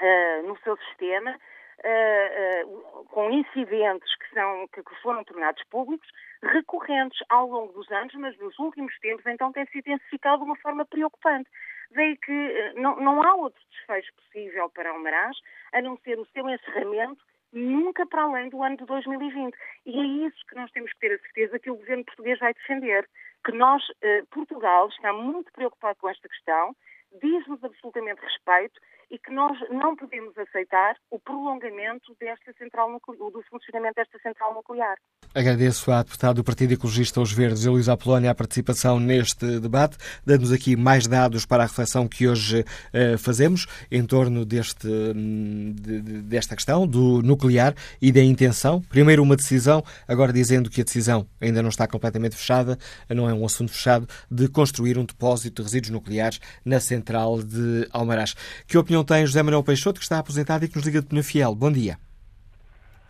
uh, no seu sistema, uh, uh, com incidentes que, são, que, foram tornados públicos, recorrentes ao longo dos anos, mas nos últimos tempos então tem se intensificado de uma forma preocupante. Veio que não, não há outro desfecho possível para o a não ser o seu encerramento nunca para além do ano de 2020. E é isso que nós temos que ter a certeza que o governo português vai defender. Que nós, Portugal, está muito preocupado com esta questão, diz-nos absolutamente respeito e que nós não podemos aceitar o prolongamento desta central nuclear, do funcionamento desta central nuclear. Agradeço à deputada do Partido Ecologista Os Verdes, Elisa Apolónia, a participação neste debate, dando-nos aqui mais dados para a reflexão que hoje uh, fazemos em torno deste, hum, de, desta questão do nuclear e da intenção. Primeiro uma decisão, agora dizendo que a decisão ainda não está completamente fechada, não é um assunto fechado, de construir um depósito de resíduos nucleares na central de Almaraz. Que opinião opinião tem José Manuel Peixoto, que está aposentado e que nos liga de Penafiel? Bom dia.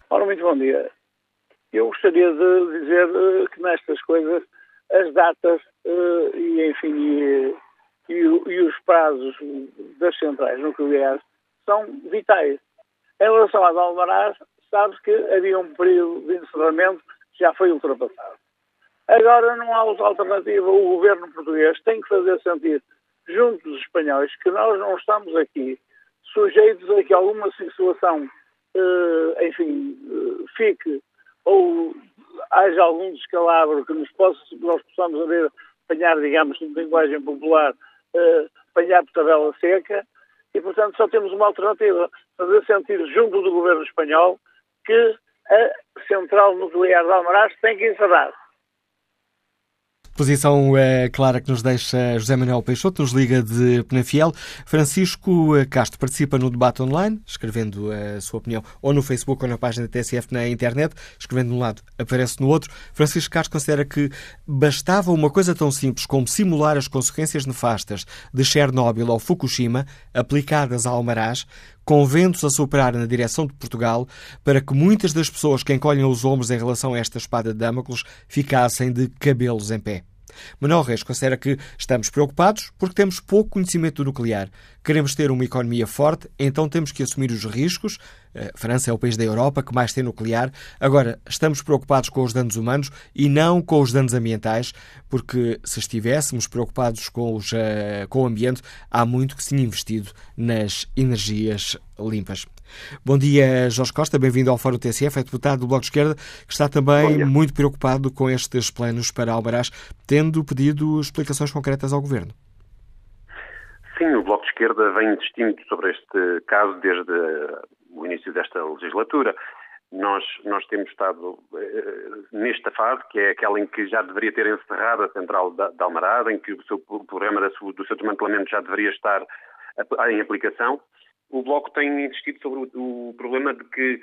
Ora, muito bom dia. Eu gostaria de dizer uh, que nestas coisas as datas uh, e, enfim, e, e, e, os prazos das centrais nucleares são vitais. Em relação às Almaraz, sabe-se que havia um período de encerramento que já foi ultrapassado. Agora não há outra alternativa. O governo português tem que fazer sentir junto dos espanhóis, que nós não estamos aqui sujeitos a que alguma situação, uh, enfim, uh, fique ou haja algum descalabro que nos possa, nós possamos haver, apanhar, digamos, em linguagem popular, uh, apanhar por tabela seca, e, portanto, só temos uma alternativa, fazer sentir junto do governo espanhol que a central nuclear de Almaraz tem que encerrar. Posição é, clara que nos deixa José Manuel Peixoto, nos liga de Penafiel. Francisco eh, Castro participa no debate online, escrevendo a sua opinião ou no Facebook ou na página da TSF na internet, escrevendo de um lado, aparece no outro. Francisco Castro considera que bastava uma coisa tão simples como simular as consequências nefastas de Chernobyl ou Fukushima aplicadas a Almaraz, com ventos a soprar na direção de Portugal, para que muitas das pessoas que encolhem os ombros em relação a esta espada de Damocles ficassem de cabelos em pé. Manuel Reis considera que estamos preocupados porque temos pouco conhecimento do nuclear. Queremos ter uma economia forte, então temos que assumir os riscos. A França é o país da Europa que mais tem nuclear. Agora, estamos preocupados com os danos humanos e não com os danos ambientais, porque se estivéssemos preocupados com, os, eh, com o ambiente, há muito que se tinha investido nas energias limpas. Bom dia, Jorge Costa, bem-vindo ao Fórum TSF, é deputado do Bloco de Esquerda, que está também muito preocupado com estes planos para Albarás, tendo pedido explicações concretas ao Governo. Sim, o Bloco de Esquerda vem insistindo sobre este caso desde o início desta legislatura. Nós, nós temos estado uh, nesta fase, que é aquela em que já deveria ter encerrado a central da, da Almarada, em que o, seu, o programa da, do seu desmantelamento já deveria estar em aplicação o Bloco tem insistido sobre o, problema de que uh,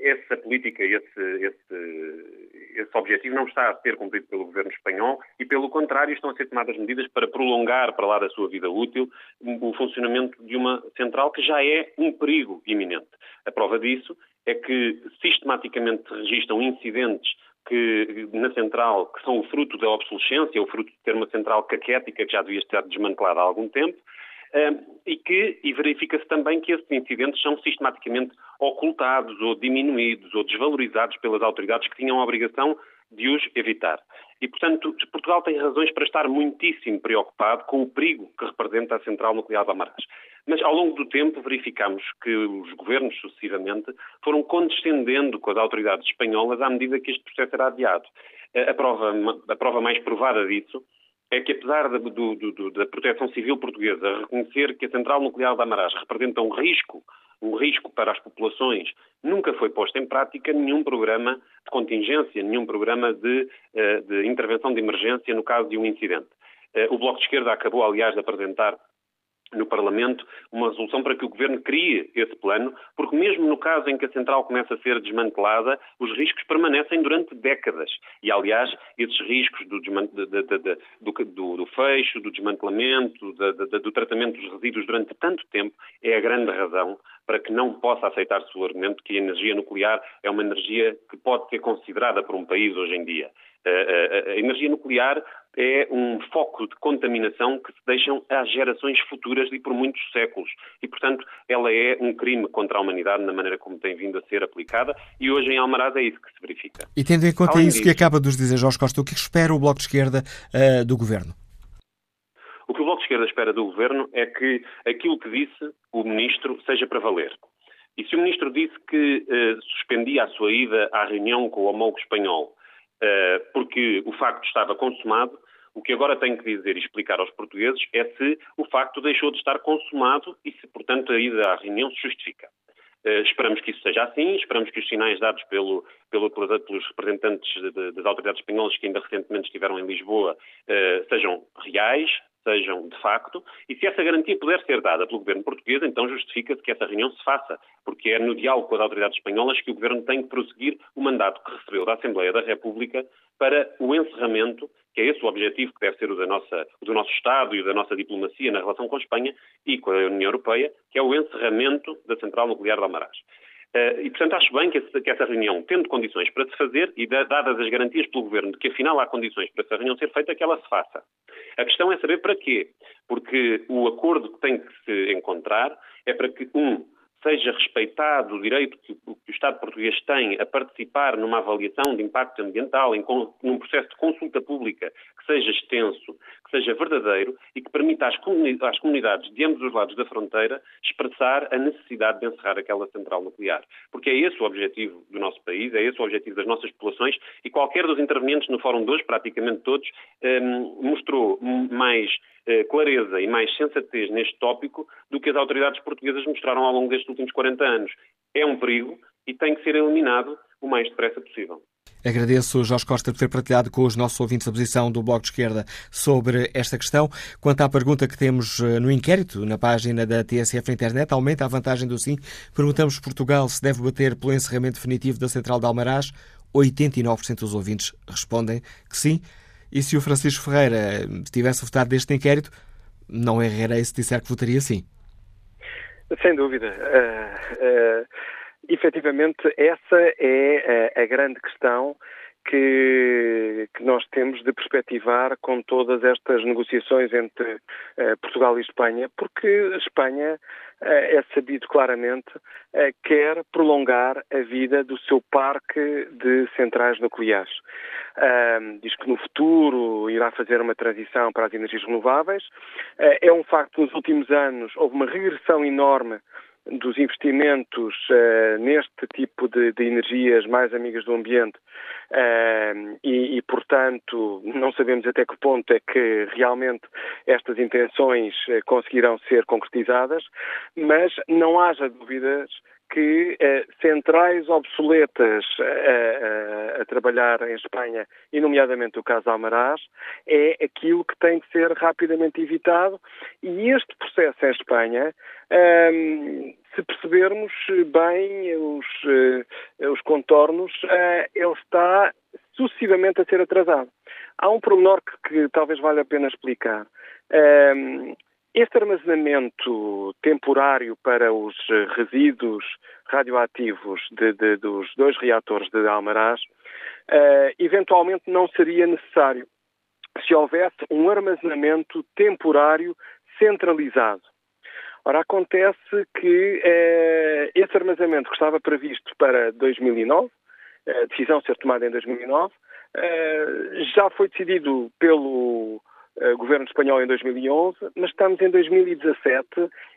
essa política, esse, esse, esse objetivo não está a ser cumprido pelo governo espanhol e, pelo contrário, estão a ser tomadas medidas para prolongar para lá da sua vida útil o funcionamento de uma central que já é um perigo iminente. A prova disso é que sistematicamente registram incidentes que, na central que são o fruto da obsolescência, o fruto de ter uma central caquética que já devia estar desmantelada há algum tempo, e que e verifica-se também que esses incidentes são sistematicamente ocultados ou diminuídos ou desvalorizados pelas autoridades que tinham a obrigação de os evitar. E, portanto, Portugal tem razões para estar muitíssimo preocupado com o perigo que representa a central nuclear de Amarás. Mas, ao longo do tempo, verificamos que os governos, sucessivamente, foram condescendendo com as autoridades espanholas à medida que este processo era adiado. A prova, a prova mais provada disso é que, apesar da, do, do, da proteção civil portuguesa reconhecer que a central nuclear de Amarás representa um risco, um risco para as populações, nunca foi posto em prática nenhum programa de contingência, nenhum programa de, eh, de intervenção de emergência no caso de um incidente. Eh, o Bloco de Esquerda acabou, aliás, de apresentar no Parlamento uma resolução para que o Governo crie esse plano, porque mesmo no caso em que a central começa a ser desmantelada, os riscos permanecem durante décadas. E, aliás, esses riscos do, do, do, do fecho, do desmantelamento, do tratamento dos resíduos durante tanto tempo, é a grande razão para que não possa aceitar-se o argumento que a energia nuclear é uma energia que pode ser considerada por um país hoje em dia. A energia nuclear é um foco de contaminação que se deixam às gerações futuras e por muitos séculos. E, portanto, ela é um crime contra a humanidade na maneira como tem vindo a ser aplicada e hoje em Almaraz é isso que se verifica. E tendo em conta Além isso disso, que acaba de nos dizer Jorge Costa, o que espera o Bloco de Esquerda uh, do Governo? O que o Bloco de Esquerda espera do Governo é que aquilo que disse o Ministro seja para valer. E se o Ministro disse que uh, suspendia a sua ida à reunião com o homólogo espanhol uh, porque o facto estava consumado, o que agora tenho que dizer e explicar aos portugueses é se o facto deixou de estar consumado e se, portanto, a ida à reunião se justifica. Uh, esperamos que isso seja assim, esperamos que os sinais dados pelo, pelo, pelos representantes de, das autoridades espanholas que ainda recentemente estiveram em Lisboa uh, sejam reais, sejam de facto, e se essa garantia puder ser dada pelo governo português, então justifica-se que essa reunião se faça, porque é no diálogo com as autoridades espanholas que o governo tem que prosseguir o mandato que recebeu da Assembleia da República para o encerramento, que é esse o objetivo que deve ser o, nossa, o do nosso Estado e da nossa diplomacia na relação com a Espanha e com a União Europeia, que é o encerramento da central nuclear de Almaraz. Uh, e, portanto, acho bem que, esse, que, essa reunião, tendo condições para se fazer e dadas as garantias pelo Governo de que afinal há condições para essa reunião ser feita, que ela se faça. A questão é saber para quê. Porque o acordo que tem que se encontrar é para que, um, seja respeitado o direito que o Estado português tem a participar numa avaliação de impacto ambiental, em, num processo de consulta pública que seja extenso, que seja verdadeiro e que permita às, às comunidades de ambos os lados da fronteira expressar a necessidade de encerrar aquela central nuclear. Porque é esse o objetivo do nosso país, é esse o objetivo das nossas populações e qualquer dos intervenientes no Fórum de hoje, praticamente todos, eh, mostrou mais clareza e mais sensatez neste tópico do que as autoridades portuguesas mostraram ao longo destes últimos 40 anos. É um perigo e tem que ser eliminado o mais depressa possível. Agradeço, Jorge Costa, por ter partilhado com os nossos ouvintes a posição do Bloco de Esquerda sobre esta questão. Quanto à pergunta que temos eh, no inquérito, na página da TSF internet, aumenta a vantagem do sim. Perguntamos Portugal se deve bater pelo encerramento definitivo da Central de Almaraz. 89% dos ouvintes respondem que sim. E se o Francisco Ferreira tivesse votado deste inquérito, não errarei se disser que votaria sim. Sem dúvida. Uh, uh, efetivamente, essa é a, a grande questão que, que, nós temos de perspectivar com todas estas negociações entre uh, Portugal e Espanha, porque Espanha é sabido claramente, quer prolongar a vida do seu parque de centrais nucleares. diz que no futuro irá fazer uma transição para as energias renováveis. é um facto que nos últimos anos houve uma regressão enorme dos investimentos uh, neste tipo de, de, energias mais amigas do ambiente uh, e, e, portanto, não sabemos até que ponto é que realmente estas intenções uh, conseguirão ser concretizadas, mas não haja dúvidas que eh, centrais obsoletas a, a, a, trabalhar em Espanha, e nomeadamente o caso Almaraz, é aquilo que tem que ser rapidamente evitado e este processo em Espanha, ehm, se percebermos bem os, uh, os contornos, ele está sucessivamente a ser atrasado. Há um pormenor que, que talvez valha a pena explicar. Ehm, este armazenamento temporário para os eh, resíduos radioativos de, de, dos dois reatores de Almaraz uh, eventualmente não seria necessário se houvesse um armazenamento temporário centralizado. Ora, acontece que uh, esse armazenamento que estava previsto para 2009, a decisão ser tomada em 2009, uh, já foi decidido pelo uh, governo espanhol em 2011, mas estamos em 2017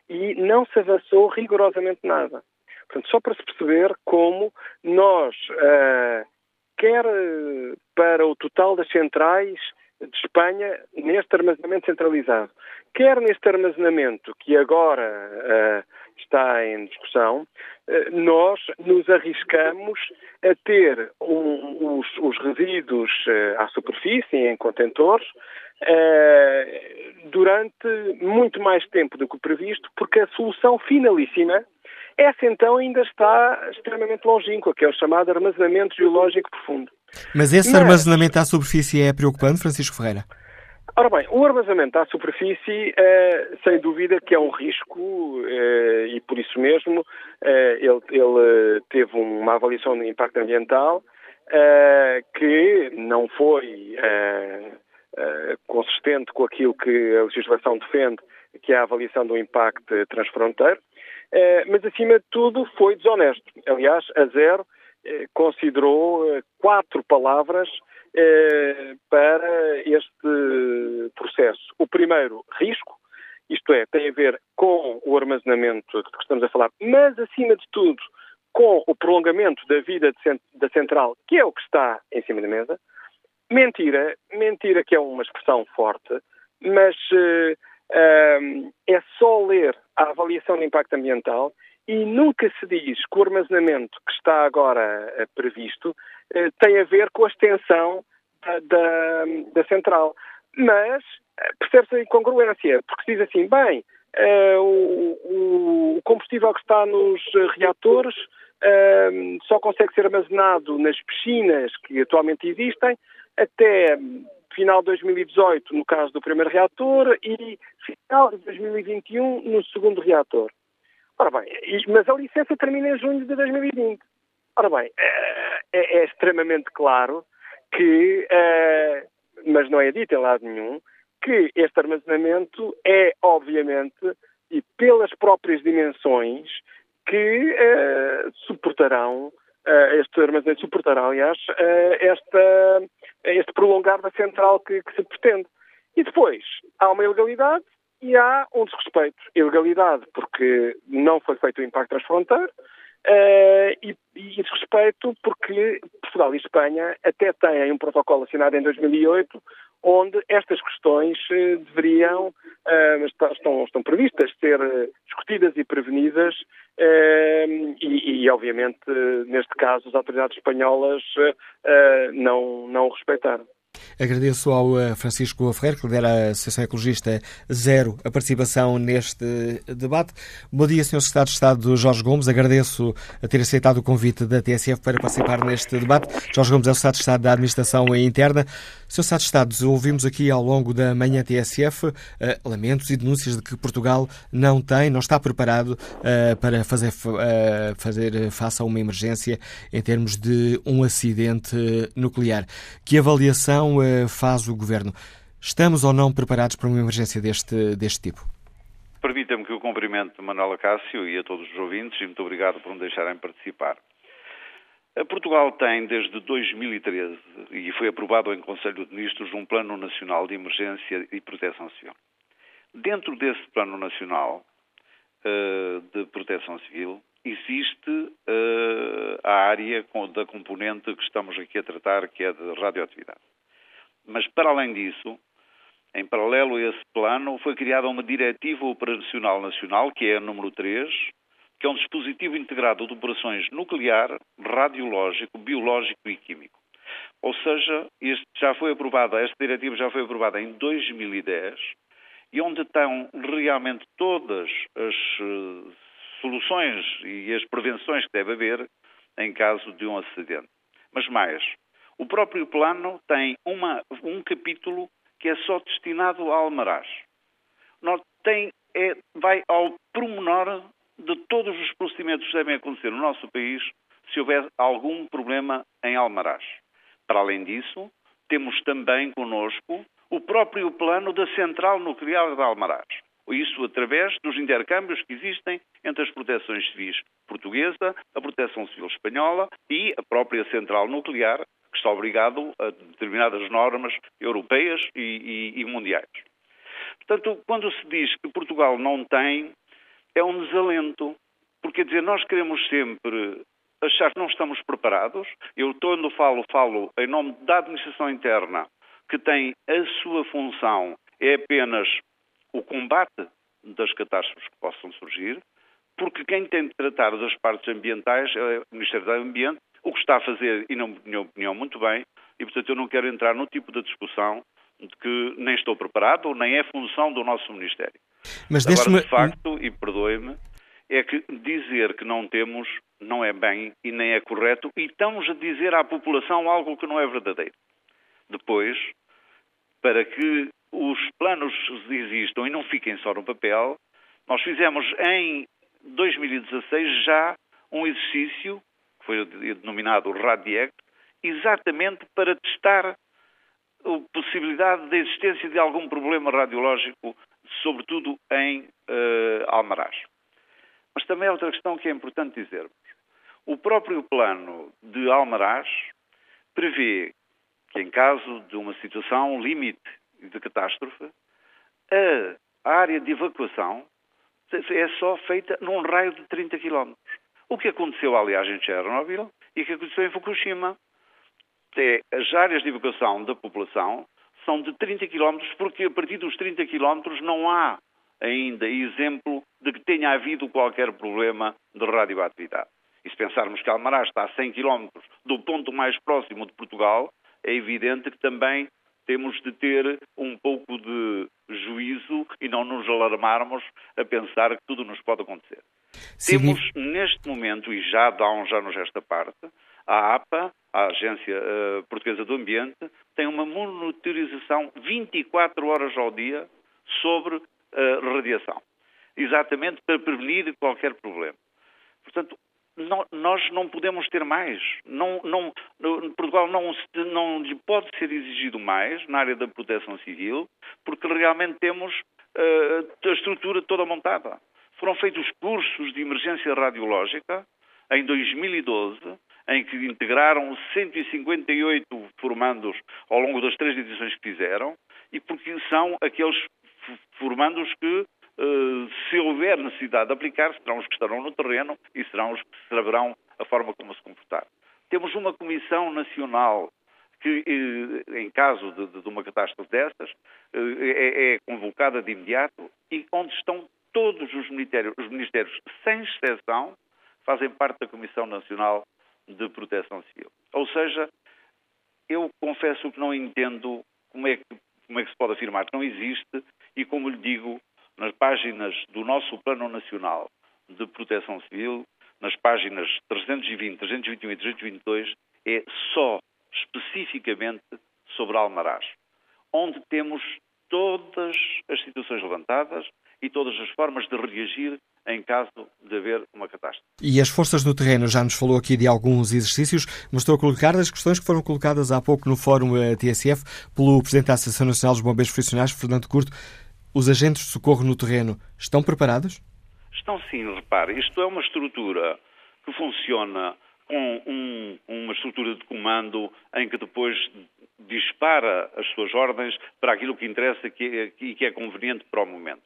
e não se avançou rigorosamente nada. Portanto, só para se perceber como nós, uh, quer para o total das centrais, de Espanha neste armazenamento centralizado. Quer neste armazenamento que agora está em discussão, nós nos arriscamos a ter os, os, resíduos à superfície, em contentores, durante muito mais tempo do que previsto, porque a solução finalíssima essa então ainda está extremamente longínqua, que é o chamado armazenamento geológico profundo. Mas esse Mas... armazenamento à superfície é preocupante, Francisco Ferreira? Ora bem, o armazenamento à superfície, eh, sem dúvida que é um risco eh, e por isso mesmo eh, ele, ele, teve uma avaliação de impacto ambiental que não foi consistente com aquilo que a legislação defende, que é a avaliação do impacto transfronteiro. Eh, mas acima de tudo foi desonesto. Aliás, a Zero eh, considerou eh, quatro palavras para este processo. O primeiro, risco, isto é, tem a ver com o armazenamento que estamos a falar, mas acima de tudo com o prolongamento da vida da central, que é o que está em cima da mesa. Mentira, mentira que é uma expressão forte, mas uh, uh, é só ler a avaliação de impacto ambiental e nunca se diz que o armazenamento que está agora uh, previsto uh, tem a ver com a extensão da, da, da central. Mas uh, percebe-se a incongruência, porque se diz assim, bem, o, o, combustível que está nos reatores só consegue ser armazenado nas piscinas que atualmente existem até final de 2018 no caso do primeiro reator e final de 2021 no segundo reator. Ora bem, mas a licença termina em junho de 2020. Ora bem, é, é, é extremamente claro que, é, mas não é dito em lado nenhum, que este armazenamento é, obviamente, e pelas próprias dimensões, que é, suportarão, este armazenamento suportará, aliás, esta este prolongar da central que, que se pretende. E depois, há uma ilegalidade e há um desrespeito. Ilegalidade porque não foi feito o impacto transfronteiro uh, e, e desrespeito porque Portugal e Espanha até têm um protocolo assinado em 2008 onde estas questões uh, deveriam, uh, estão, estão previstas ser discutidas e prevenidas e, e, obviamente, neste caso, as autoridades espanholas não, não o respeitaram. Agradeço ao eh, Francisco Ferreira, que lidera a Associação Ecologista Zero, a participação neste debate. Bom dia, Sr. Secretário de Estado Jorge Gomes. Agradeço a ter aceitado o convite da TSF para participar neste debate. Jorge Gomes é o Secretário de Estado da Administração Interna. Sr. Secretário de Estado, ouvimos aqui ao longo da manhã TSF eh, lamentos e denúncias de que Portugal não tem, não está preparado uh, para fazer, fazer face a uma emergência em termos de um acidente nuclear. Que avaliação faz o Governo? Estamos ou não preparados para uma emergência deste, deste tipo? Permita-me que eu cumprimento Manuela Cássio e a todos os ouvintes e muito obrigado por me deixarem participar. Portugal tem desde 2013 e foi aprovado em Conselho de Ministros um Plano Nacional de Emergência e Proteção Civil. Dentro desse Plano Nacional uh, de Proteção Civil existe uh, a área da componente que estamos aqui a tratar, que é de radioatividade. Mas, para além disso, em paralelo a esse plano, foi criada uma Diretiva Operacional Nacional, que é a número 3, que é um dispositivo integrado de operações nuclear, radiológico, biológico e químico. Ou seja, já foi aprovada, esta diretiva já foi aprovada em 2010 e onde estão realmente todas as uh, soluções e as prevenções que deve haver em caso de um acidente. Mas mais, o próprio plano tem uma, um capítulo que é só destinado a Almaraz. Tem, é, vai ao promenor de todos os procedimentos que devem acontecer no nosso país se houver algum problema em Almaraz. Para além disso, temos também conosco o próprio plano da Central Nuclear de Almaraz. Isso através dos intercâmbios que existem entre as proteções civis portuguesa, a proteção civil espanhola e a própria Central Nuclear, que está obrigado a determinadas normas europeias e, e, e mundiais. Portanto, quando se diz que Portugal não tem, é um desalento. Porque, dizer, nós queremos sempre achar que não estamos preparados. Eu, quando falo, falo em nome da administração interna, que tem a sua função é apenas o combate das catástrofes que possam surgir, porque quem tem de tratar das partes ambientais é o Ministério do Ambiente, o que está a fazer, e na minha opinião, muito bem, e portanto eu não quero entrar no tipo de discussão de que nem estou preparado ou nem é função do nosso Ministério. Mas Agora, de facto, e perdoe-me, é que dizer que não temos não é bem e nem é correto e estamos a dizer à população algo que não é verdadeiro. Depois, para que os planos existam e não fiquem só no papel, nós fizemos em 2016 já um exercício, foi denominado RADIEC, exatamente para testar a possibilidade da existência de algum problema radiológico, sobretudo em uh, Almaraz. Mas também há outra questão que é importante dizermos. O próprio plano de Almaraz prevê que, em caso de uma situação limite de catástrofe, a área de evacuação é só feita num raio de 30 km. O que aconteceu, aliás, em Chernobyl e o que aconteceu em Fukushima. É, as áreas de evacuação da população são de 30 km, porque a partir dos 30 km não há ainda exemplo de que tenha havido qualquer problema de radioatividade. E se pensarmos que Almaraz está a 100 km do ponto mais próximo de Portugal, é evidente que também temos de ter um pouco de juízo e não nos alarmarmos a pensar que tudo nos pode acontecer. Temos neste momento, e já dá um já nos esta parte, a APA, a Agência uh, Portuguesa do Ambiente, tem uma monitorização 24 horas ao dia sobre uh, radiação, exatamente para prevenir qualquer problema. Portanto, não, nós não podemos ter mais. Não, não, Portugal não, não lhe pode ser exigido mais na área da proteção civil, porque realmente temos uh, a estrutura toda montada. Foram feitos cursos de emergência radiológica em 2012, em que integraram 158 formandos ao longo das três edições que fizeram, e porque são aqueles formandos que eh, se houver necessidade de aplicar, serão os que estarão no terreno e serão os que saberão a forma como se comportar. Temos uma Comissão Nacional que, eh, em caso de, de uma catástrofe dessas, eh, é, é, convocada de imediato e onde estão todos os ministérios, os ministérios, sem exceção, fazem parte da Comissão Nacional de Proteção Civil. Ou seja, eu confesso que não entendo como é que, como é que se pode afirmar que não existe e, como lhe digo, nas páginas do nosso Plano Nacional de Proteção Civil, nas páginas 320, 321 e 322, é só especificamente sobre Almaraz, onde temos todas as situações levantadas e todas as formas de reagir em caso de haver uma catástrofe. E as forças no terreno, já nos falou aqui de alguns exercícios, mas estou a colocar as questões que foram colocadas há pouco no Fórum eh, TSF pelo Presidente da Associação Nacional dos Bombeiros Profissionais, Fernando Curto. Os agentes de socorro no terreno estão preparados? Estão sim, repare. Isto é uma estrutura que funciona com um, uma estrutura de comando em que depois dispara as suas ordens para aquilo que interessa e que, é, que é conveniente para o momento.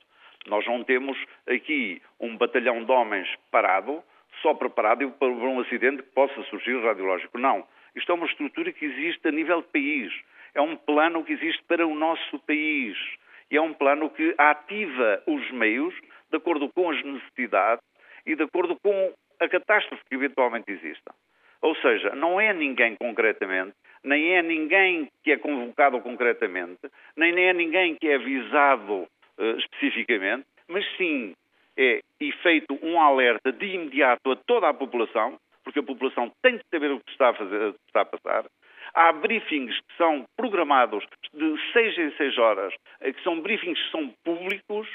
Nós não temos aqui um batalhão de homens parado, só preparado para um acidente que possa surgir radiológico. Não. Isto é uma estrutura que existe a nível de país. É um plano que existe para o nosso país e é um plano que ativa os meios de acordo com as necessidades e de acordo com a catástrofe que eventualmente exista. Ou seja, não é ninguém concretamente, nem é ninguém que é convocado concretamente, nem é ninguém que é avisado uh, especificamente, mas sim é e feito um alerta de imediato a toda a população, porque a população tem que saber o que está a, fazer, o que está a passar, Há briefings que são programados de seis em seis horas, eh, que são briefings que são públicos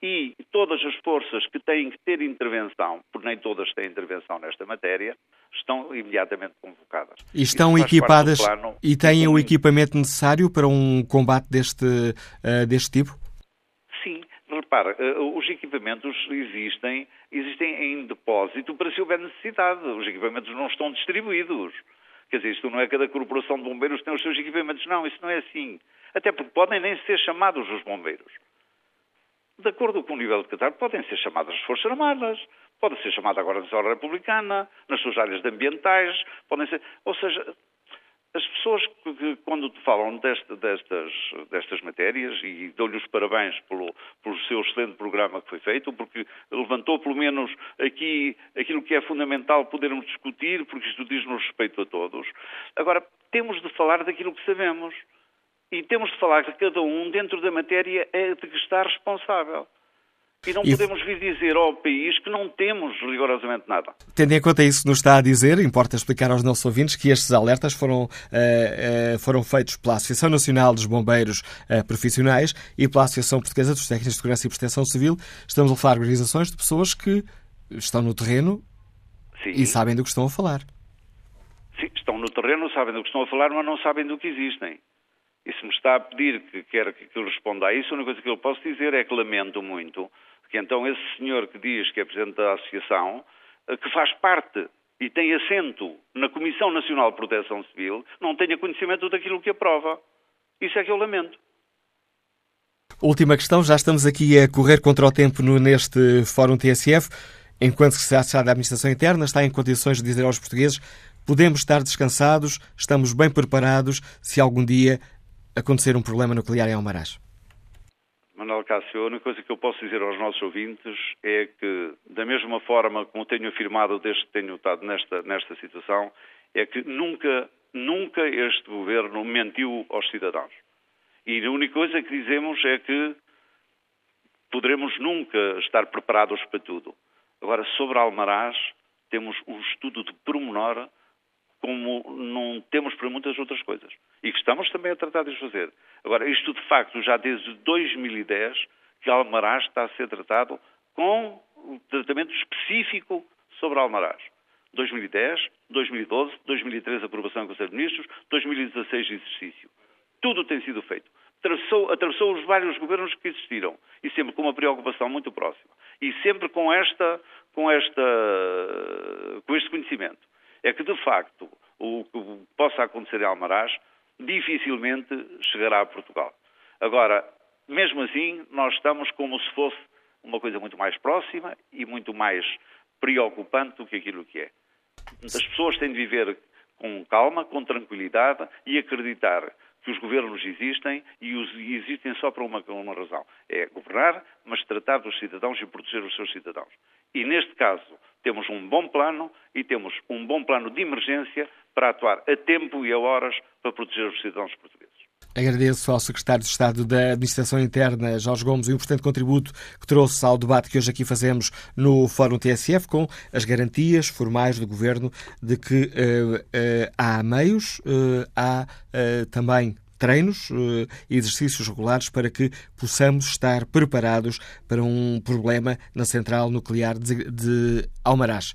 e todas as forças que têm que ter intervenção, porque nem todas têm intervenção nesta matéria, estão imediatamente convocadas. E estão equipadas e têm o equipamento necessário para um combate deste, uh, deste tipo? Repara, uh, os equipamentos existem, existem em depósito para se houver necessidade. Os equipamentos não estão distribuídos. Quer dizer, isto não é cada corporação de bombeiros tem os seus equipamentos. Não, isso não é assim. Até porque podem nem ser chamados os bombeiros. De acordo com o nível de Qatar, podem ser chamadas as Forças Armadas, pode ser chamada a Guarda Republicana, nas suas áreas ambientais, podem ser. Ou seja, as pessoas que, quando falam desta, destas, destas matérias, e dou-lhe os parabéns pelo, pelo seu excelente programa que foi feito, porque levantou pelo menos aqui aquilo que é fundamental podermos discutir, porque isto diz-nos respeito a todos. Agora, temos de falar daquilo que sabemos. E temos de falar que cada um, dentro da matéria, de que está responsável. E não podemos vir dizer ao país que não temos rigorosamente nada. Tendo em conta isso que nos está a dizer, importa explicar aos nossos ouvintes que estes alertas foram, uh, uh, foram feitos pela Associação Nacional dos Bombeiros uh, Profissionais e pela Associação Portuguesa dos Técnicos de Segurança e Proteção Civil. Estamos a falar de organizações de pessoas que estão no terreno Sim. e sabem do que estão a falar. Sim, estão no terreno, sabem do que estão a falar, mas não sabem do que existem. E se me está a pedir que quer que eu responda a isso, a única coisa que eu posso dizer é que lamento muito que então esse senhor que diz que é presidente da associação, eh, que faz parte e tem assento na Comissão Nacional de Proteção Civil, não tenha conhecimento daquilo que aprova. Isso é que eu lamento. Última questão, já estamos aqui a correr contra o tempo neste Fórum TSF. Enquanto Secretário da Administração Interna está em condições de dizer aos portugueses podemos estar descansados, estamos bem preparados se algum dia acontecer um problema nuclear em Almaraz. Manuel Cássio, a única coisa que eu posso dizer aos nossos ouvintes é que, da mesma forma como tenho afirmado desde que tenho estado nesta, nesta situação, é que nunca, nunca este governo mentiu aos cidadãos. E a única coisa que dizemos é que poderemos nunca estar preparados para tudo. Agora, sobre Almaraz, temos um estudo de pormenor como não temos para muitas outras coisas. E que estamos também a tratar de fazer. Agora, isto de facto, já desde 2010, que Almaraz está a ser tratado com um tratamento específico sobre Almaraz. 2010, 2012, 2013 aprovação do Conselho de Ministros, 2016 exercício. Tudo tem sido feito. Atravessou, atravessou os vários governos que existiram e sempre com uma preocupação muito próxima e sempre com esta, com esta, com este conhecimento é que, de facto, o que possa acontecer em Almaraz dificilmente chegará a Portugal. Agora, mesmo assim, nós estamos como se fosse uma coisa muito mais próxima e muito mais preocupante do que aquilo que é. As pessoas têm de viver com calma, com tranquilidade e acreditar que os governos existem e, existem só por uma, uma razão. É governar, mas tratar dos cidadãos e proteger os seus cidadãos. E neste caso, temos um bom plano e temos um bom plano de emergência para atuar a tempo e a horas para proteger os cidadãos portugueses. Agradeço ao Secretário de Estado da Administração Interna, Jorge Gomes, o importante contributo que trouxe ao debate que hoje aqui fazemos no Fórum TSF, com as garantias formais do Governo de que uh, uh, há meios, uh, há também treinos e eh, exercícios regulares para que possamos estar preparados para um problema na central nuclear de Almaraz.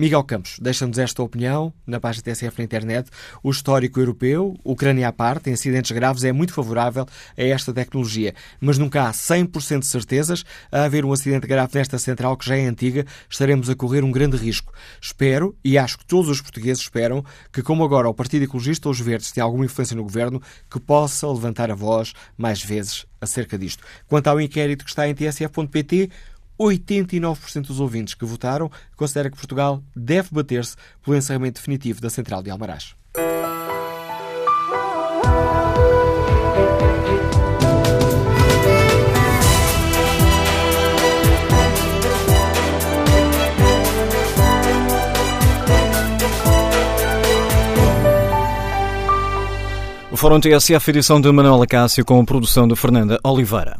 Miguel Campos, deixa-nos esta opinião na página TSF na internet. O histórico europeu, Ucrânia à parte, em acidentes graves, é muito favorável a esta tecnologia, mas nunca há 100% de certezas a haver um acidente grave nesta central que já é antiga, estaremos a correr um grande risco. Espero, e acho que todos os portugueses esperam, que como agora o Partido Ecologista ou os Verdes têm alguma influência no governo, que possa levantar a voz mais vezes acerca disto. Quanto ao inquérito que está em tsf.pt, 89% dos ouvintes que votaram considera que Portugal deve bater-se pelo encerramento definitivo da central de Almaraz. O Fórum TSF, edição de Manuela Cássio, com produção de Fernanda Oliveira.